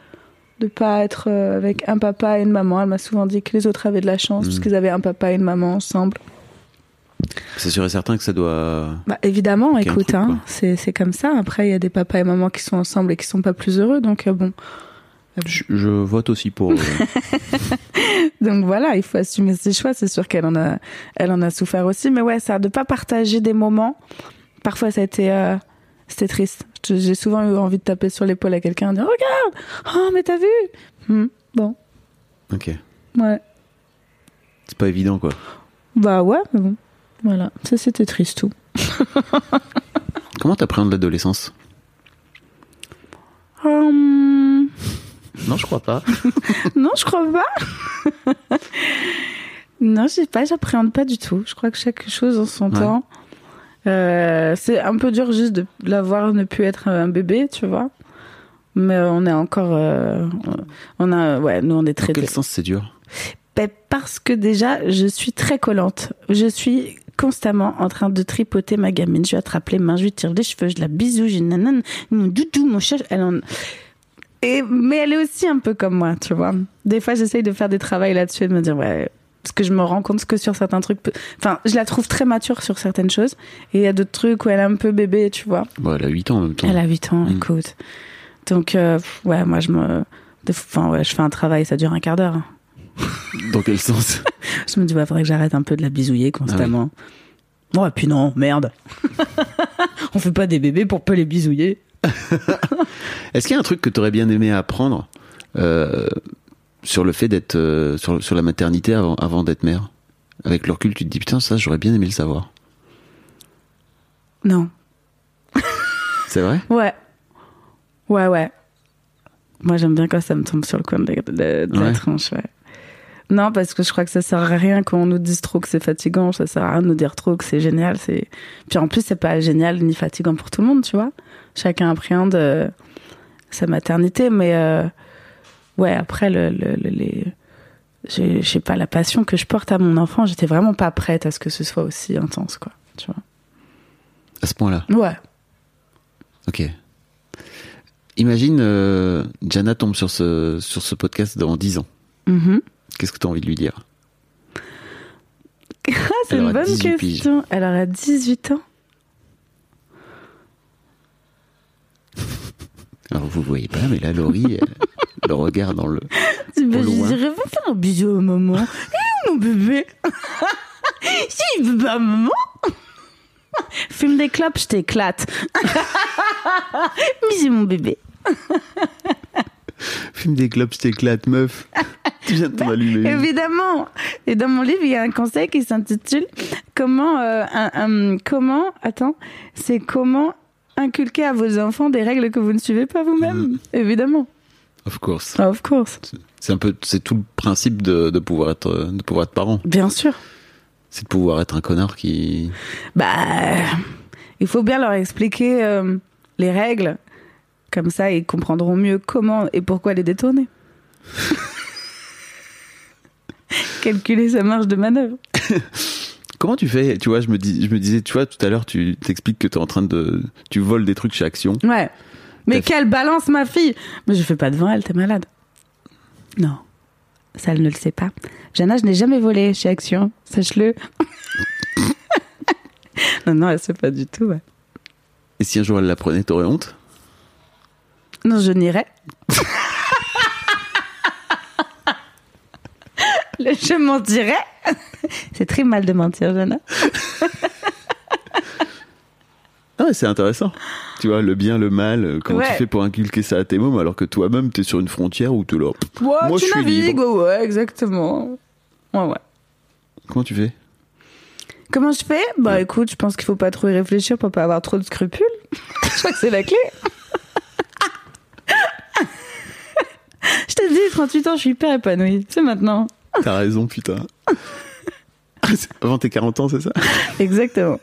de pas être euh, avec un papa et une maman. Elle m'a souvent dit que les autres avaient de la chance parce Mm. qu'ils avaient un papa et une maman ensemble. C'est sûr et certain que ça doit. Bah évidemment, écoute, truc, hein, c'est c'est comme ça. Après, il y a des papas et mamans qui sont ensemble et qui sont pas plus heureux, donc euh, bon. Je, je vote aussi pour. euh, Donc voilà, il faut assumer ses choix. C'est sûr qu'elle en a, elle en a souffert aussi. Mais ouais, ça, de pas partager des moments. Parfois, ça a été, euh, c'était triste. J'ai souvent eu envie de taper sur l'épaule à quelqu'un, de dire regarde, oh mais t'as vu? Hmm, Bon, ok. ouais. C'est pas évident, quoi. Bah ouais, mais bon. Voilà, ça c'était triste tout. Comment t'appréhendes l'adolescence? Hum, Non, je crois pas. non, je crois pas. non, je sais pas, j'appréhende pas du tout. Je crois que chaque chose en son Ouais. temps. Euh, c'est un peu dur juste de l'avoir ne plus être un bébé, tu vois. Mais on est encore, euh, on a, ouais, nous on est Dans très. quel sens c'est dur? Ben, parce que déjà, je suis très collante. Je suis constamment en train de tripoter ma gamine. Je lui attrape les mains, je lui tire les cheveux, je la bisou, j'ai nanane, mon doudou, mon chat. Elle en... Et, mais elle est aussi un peu comme moi, tu vois. Des fois, j'essaye de faire des travails là-dessus et de me dire, ouais, parce que je me rends compte que sur certains trucs, enfin, je la trouve très mature sur certaines choses. Et il y a d'autres trucs où elle est un peu bébé, tu vois. Bon, elle a 8 ans en même temps. Elle a 8 ans, Mm. écoute. Donc, euh, ouais, moi, je me. Enfin, ouais, je fais un travail, ça dure un quart d'heure. Dans quel sens? Je me dis, ouais, faudrait que j'arrête un peu de la bisouiller constamment. Ouais, puis non, merde. On fait pas des bébés pour pas les bisouiller. Est-ce qu'il y a un truc que t'aurais bien aimé apprendre euh, sur le fait d'être euh, sur, sur la maternité avant, avant d'être mère? Avec le recul, tu te dis putain, ça, j'aurais bien aimé le savoir. Non. C'est vrai? Ouais. Ouais, ouais. Moi, j'aime bien quand ça me tombe sur le coin de de la Ouais. tronche, ouais. Non, parce que je crois que ça sert à rien qu'on nous dise trop que c'est fatigant. Ça sert à rien de nous dire trop que c'est génial. C'est puis en plus c'est pas génial ni fatigant pour tout le monde, tu vois. Chacun appréhende euh, sa maternité, mais euh, ouais après le, le- le- les j'ai- je sais pas la passion que je porte à mon enfant. J'étais vraiment pas prête à ce que ce soit aussi intense, quoi. Tu À ce point-là? vois. Ouais. Ok. Imagine, euh, Jana tombe sur ce, sur ce podcast dans 10 ans. Mhm. Qu'est-ce que tu as envie de lui dire? Ah, c'est une bonne 18 piges. question. Elle aura 18 ans. Alors vous voyez pas, mais là, Laurie, le regard dans le. Ben, je dirais, va faire un bisou à maman. Eh, mon bébé Si, il veut pas maman Fume des clopes, je t'éclate. Bisous, mon bébé. Fume des clopes, je t'éclate, meuf. Tu viens de t'en allumer une. Évidemment. Et dans mon livre, il y a un conseil qui s'intitule Comment, euh, un- un- comment, attends, c'est comment inculquer à vos enfants des règles que vous ne suivez pas vous-même. Évidemment. Of course. Of course. C'est un peu, c'est tout le principe de, de pouvoir être, de pouvoir être parent. Bien sûr. C'est de pouvoir être un connard qui. Bah, il faut bien leur expliquer euh, les règles. Comme ça, ils comprendront mieux comment et pourquoi les détourner. Calculer sa marge de manœuvre. Comment tu fais? Tu vois, je me dis, je me disais, tu vois, tout à l'heure, tu t'expliques que tu es en train de, tu voles des trucs chez Action. Ouais. Mais quelle balance, ma fille Mais je fais pas devant elle, t'es malade. Non. Ça, elle ne le sait pas. Jana, je n'ai jamais volé chez Action. Sache-le. non, non, elle sait pas du tout. ouais. Et si un jour elle l'apprenait, t'aurais honte? Non, je n'irai. Le- je mentirais. C'est très mal de mentir, Jana. Ah ouais, c'est intéressant. Tu vois, le bien, le mal, euh, comment tu fais pour inculquer ça à tes mômes alors que toi-même, t'es sur une frontière où là. Ouais, Moi, tu je suis navigues, libre. ouais, ouais, exactement. Ouais, ouais. Comment tu fais? Comment je fais? Bah écoute, je pense qu'il faut pas trop y réfléchir pour pas avoir trop de scrupules. je crois que c'est la clé. Je te dis, 38 ans, je suis hyper épanouie. C'est maintenant. T'as raison, putain. C'est Avant tes 40 ans, c'est ça? Exactement.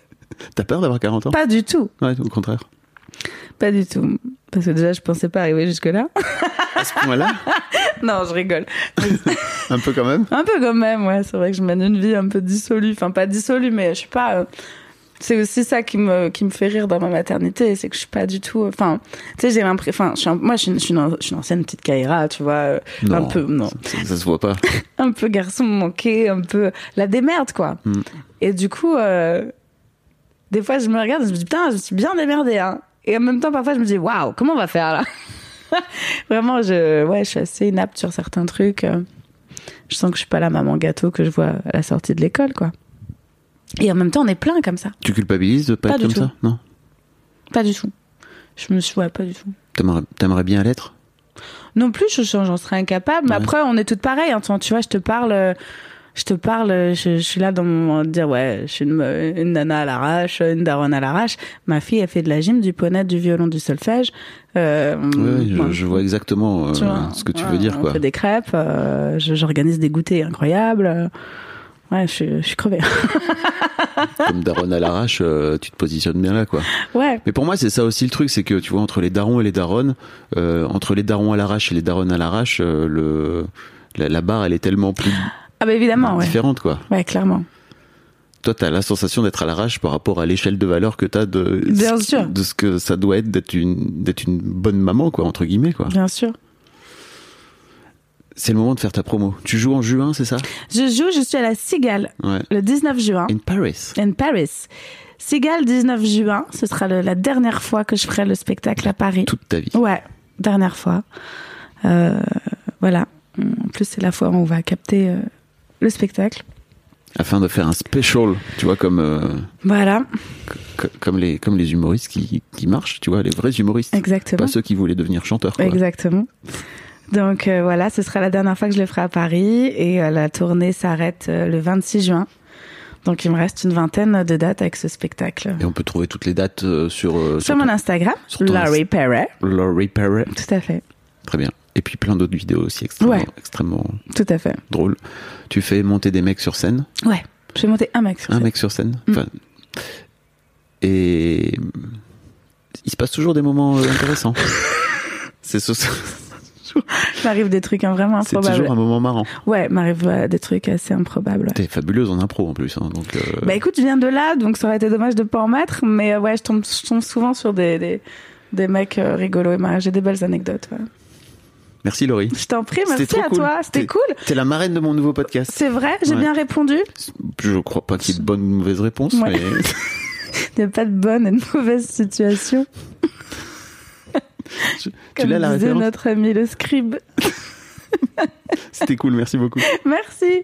T'as peur d'avoir 40 ans? Pas du tout. Ouais, au contraire. Pas du tout. Parce que déjà, je pensais pas arriver jusque-là. À ce point-là? Non, je rigole. Un peu quand même? Un peu quand même, ouais. C'est vrai que je mène une vie un peu dissolue. Enfin, pas dissolue, mais je suis pas. euh, C'est aussi ça qui me, qui me fait rire dans ma maternité, c'est que je suis pas du tout. Enfin, tu sais, j'ai l'impression. Enfin, moi, je suis, une, je, suis une, je suis une ancienne petite Kaira, tu vois. euh, Un peu, non. Ça, ça se voit pas. Un peu garçon manqué, un peu la démerde, quoi. Mm. Et du coup, euh, des fois, je me regarde et je me dis, putain, je suis bien démerdée, hein. Et en même temps, parfois, je me dis, waouh, comment on va faire là? Vraiment, je, ouais, je suis assez inapte sur certains trucs. euh. Je sens que je suis pas la maman gâteau que je vois à la sortie de l'école, quoi. Et en même temps, on est plein comme ça. Tu culpabilises de pas, Pas être comme tout. ça Non Pas du tout. Je me suis, ouais, pas du tout. T'aimerais t'aimerais bien l'être Non plus, je- j'en serais incapable. Mais Ouais. après, on est toutes pareilles. hein. Tu vois, je te parle. je te parle, je, je suis là dans mon moment de dire ouais, je suis une, une nana à l'arrache, une daronne à l'arrache. Ma fille, elle fait de la gym, du poney, du violon, du solfège. Euh, Ouais, je, moi, je vois exactement euh, vois, ce que tu ouais, veux dire, On quoi. fait des crêpes, euh, j'organise des goûters incroyables. Ouais, je, suis- je suis crevée. Comme daron à l'arrache, euh, tu te positionnes bien là, quoi. ouais, Mais pour moi, c'est ça aussi le truc, c'est que tu vois, entre les darons et les daronnes, euh, entre les darons à l'arrache et les daronnes à l'arrache, euh, le, la, la barre, elle est tellement plus ah bah évidemment, ouais. différente, quoi. Ouais, clairement. Toi, t'as la sensation d'être à l'arrache par rapport à l'échelle de valeur que t'as de, Bien sûr. de ce que ça doit être d'être une, d'être une bonne maman, quoi, entre guillemets, quoi. Bien sûr. C'est le moment de faire ta promo. Tu joues en juin, c'est ça? Je joue, je suis à la Cigale Ouais. le 19 juin. In Paris. in Paris. Cigale 19 juin, ce sera le- la dernière fois que je ferai le spectacle à Paris. Toute ta vie. Ouais, dernière fois. Euh, voilà. En plus, c'est la fois où on va capter euh, le spectacle. Afin de faire un special, tu vois, comme, euh, Voilà, comme les, comme les humoristes qui, qui marchent, tu vois, les vrais humoristes. exactement. Pas ceux qui voulaient devenir chanteurs, quoi. Exactement. Donc euh, voilà, ce sera la dernière fois que je le ferai à Paris et euh, la tournée s'arrête euh, le 26 juin. Donc il me reste une vingtaine de dates avec ce spectacle. Et on peut trouver toutes les dates sur, Sur mon ton- Instagram, sur Laurie Perret. Laurie Perret. Tout à fait, Très bien. Et puis plein d'autres vidéos aussi extrêmement, Ouais. extrêmement tout à fait. drôles. Tu fais monter des mecs sur scène. Ouais, je vais monter un mec sur Un scène. mec sur scène. Mm. Enfin, et il se passe toujours des moments intéressants. C'est ce- c'est M'arrive des trucs hein, vraiment improbables. toujours un moment marrant. Ouais, m'arrive euh, des trucs assez improbables. ouais. T'es fabuleuse en impro en plus. hein, donc, euh, Bah écoute, je viens de là, donc ça aurait été dommage de pas en mettre, mais euh, ouais, je tombe, je tombe souvent sur des, des, des mecs rigolos et. J'ai des belles anecdotes. ouais. Merci Laurie. Je t'en prie, merci à cool. toi, c'était cool. T'es la marraine de mon nouveau podcast. C'est vrai, j'ai Ouais. bien répondu. Je crois pas qu'il y ait de bonne ou de mauvaise réponse, Ouais. mais Il n'y a pas de bonne et de mauvaise situation. Tu, Comme l'as la référence. notre ami le scribe. C'était cool, merci beaucoup. Merci.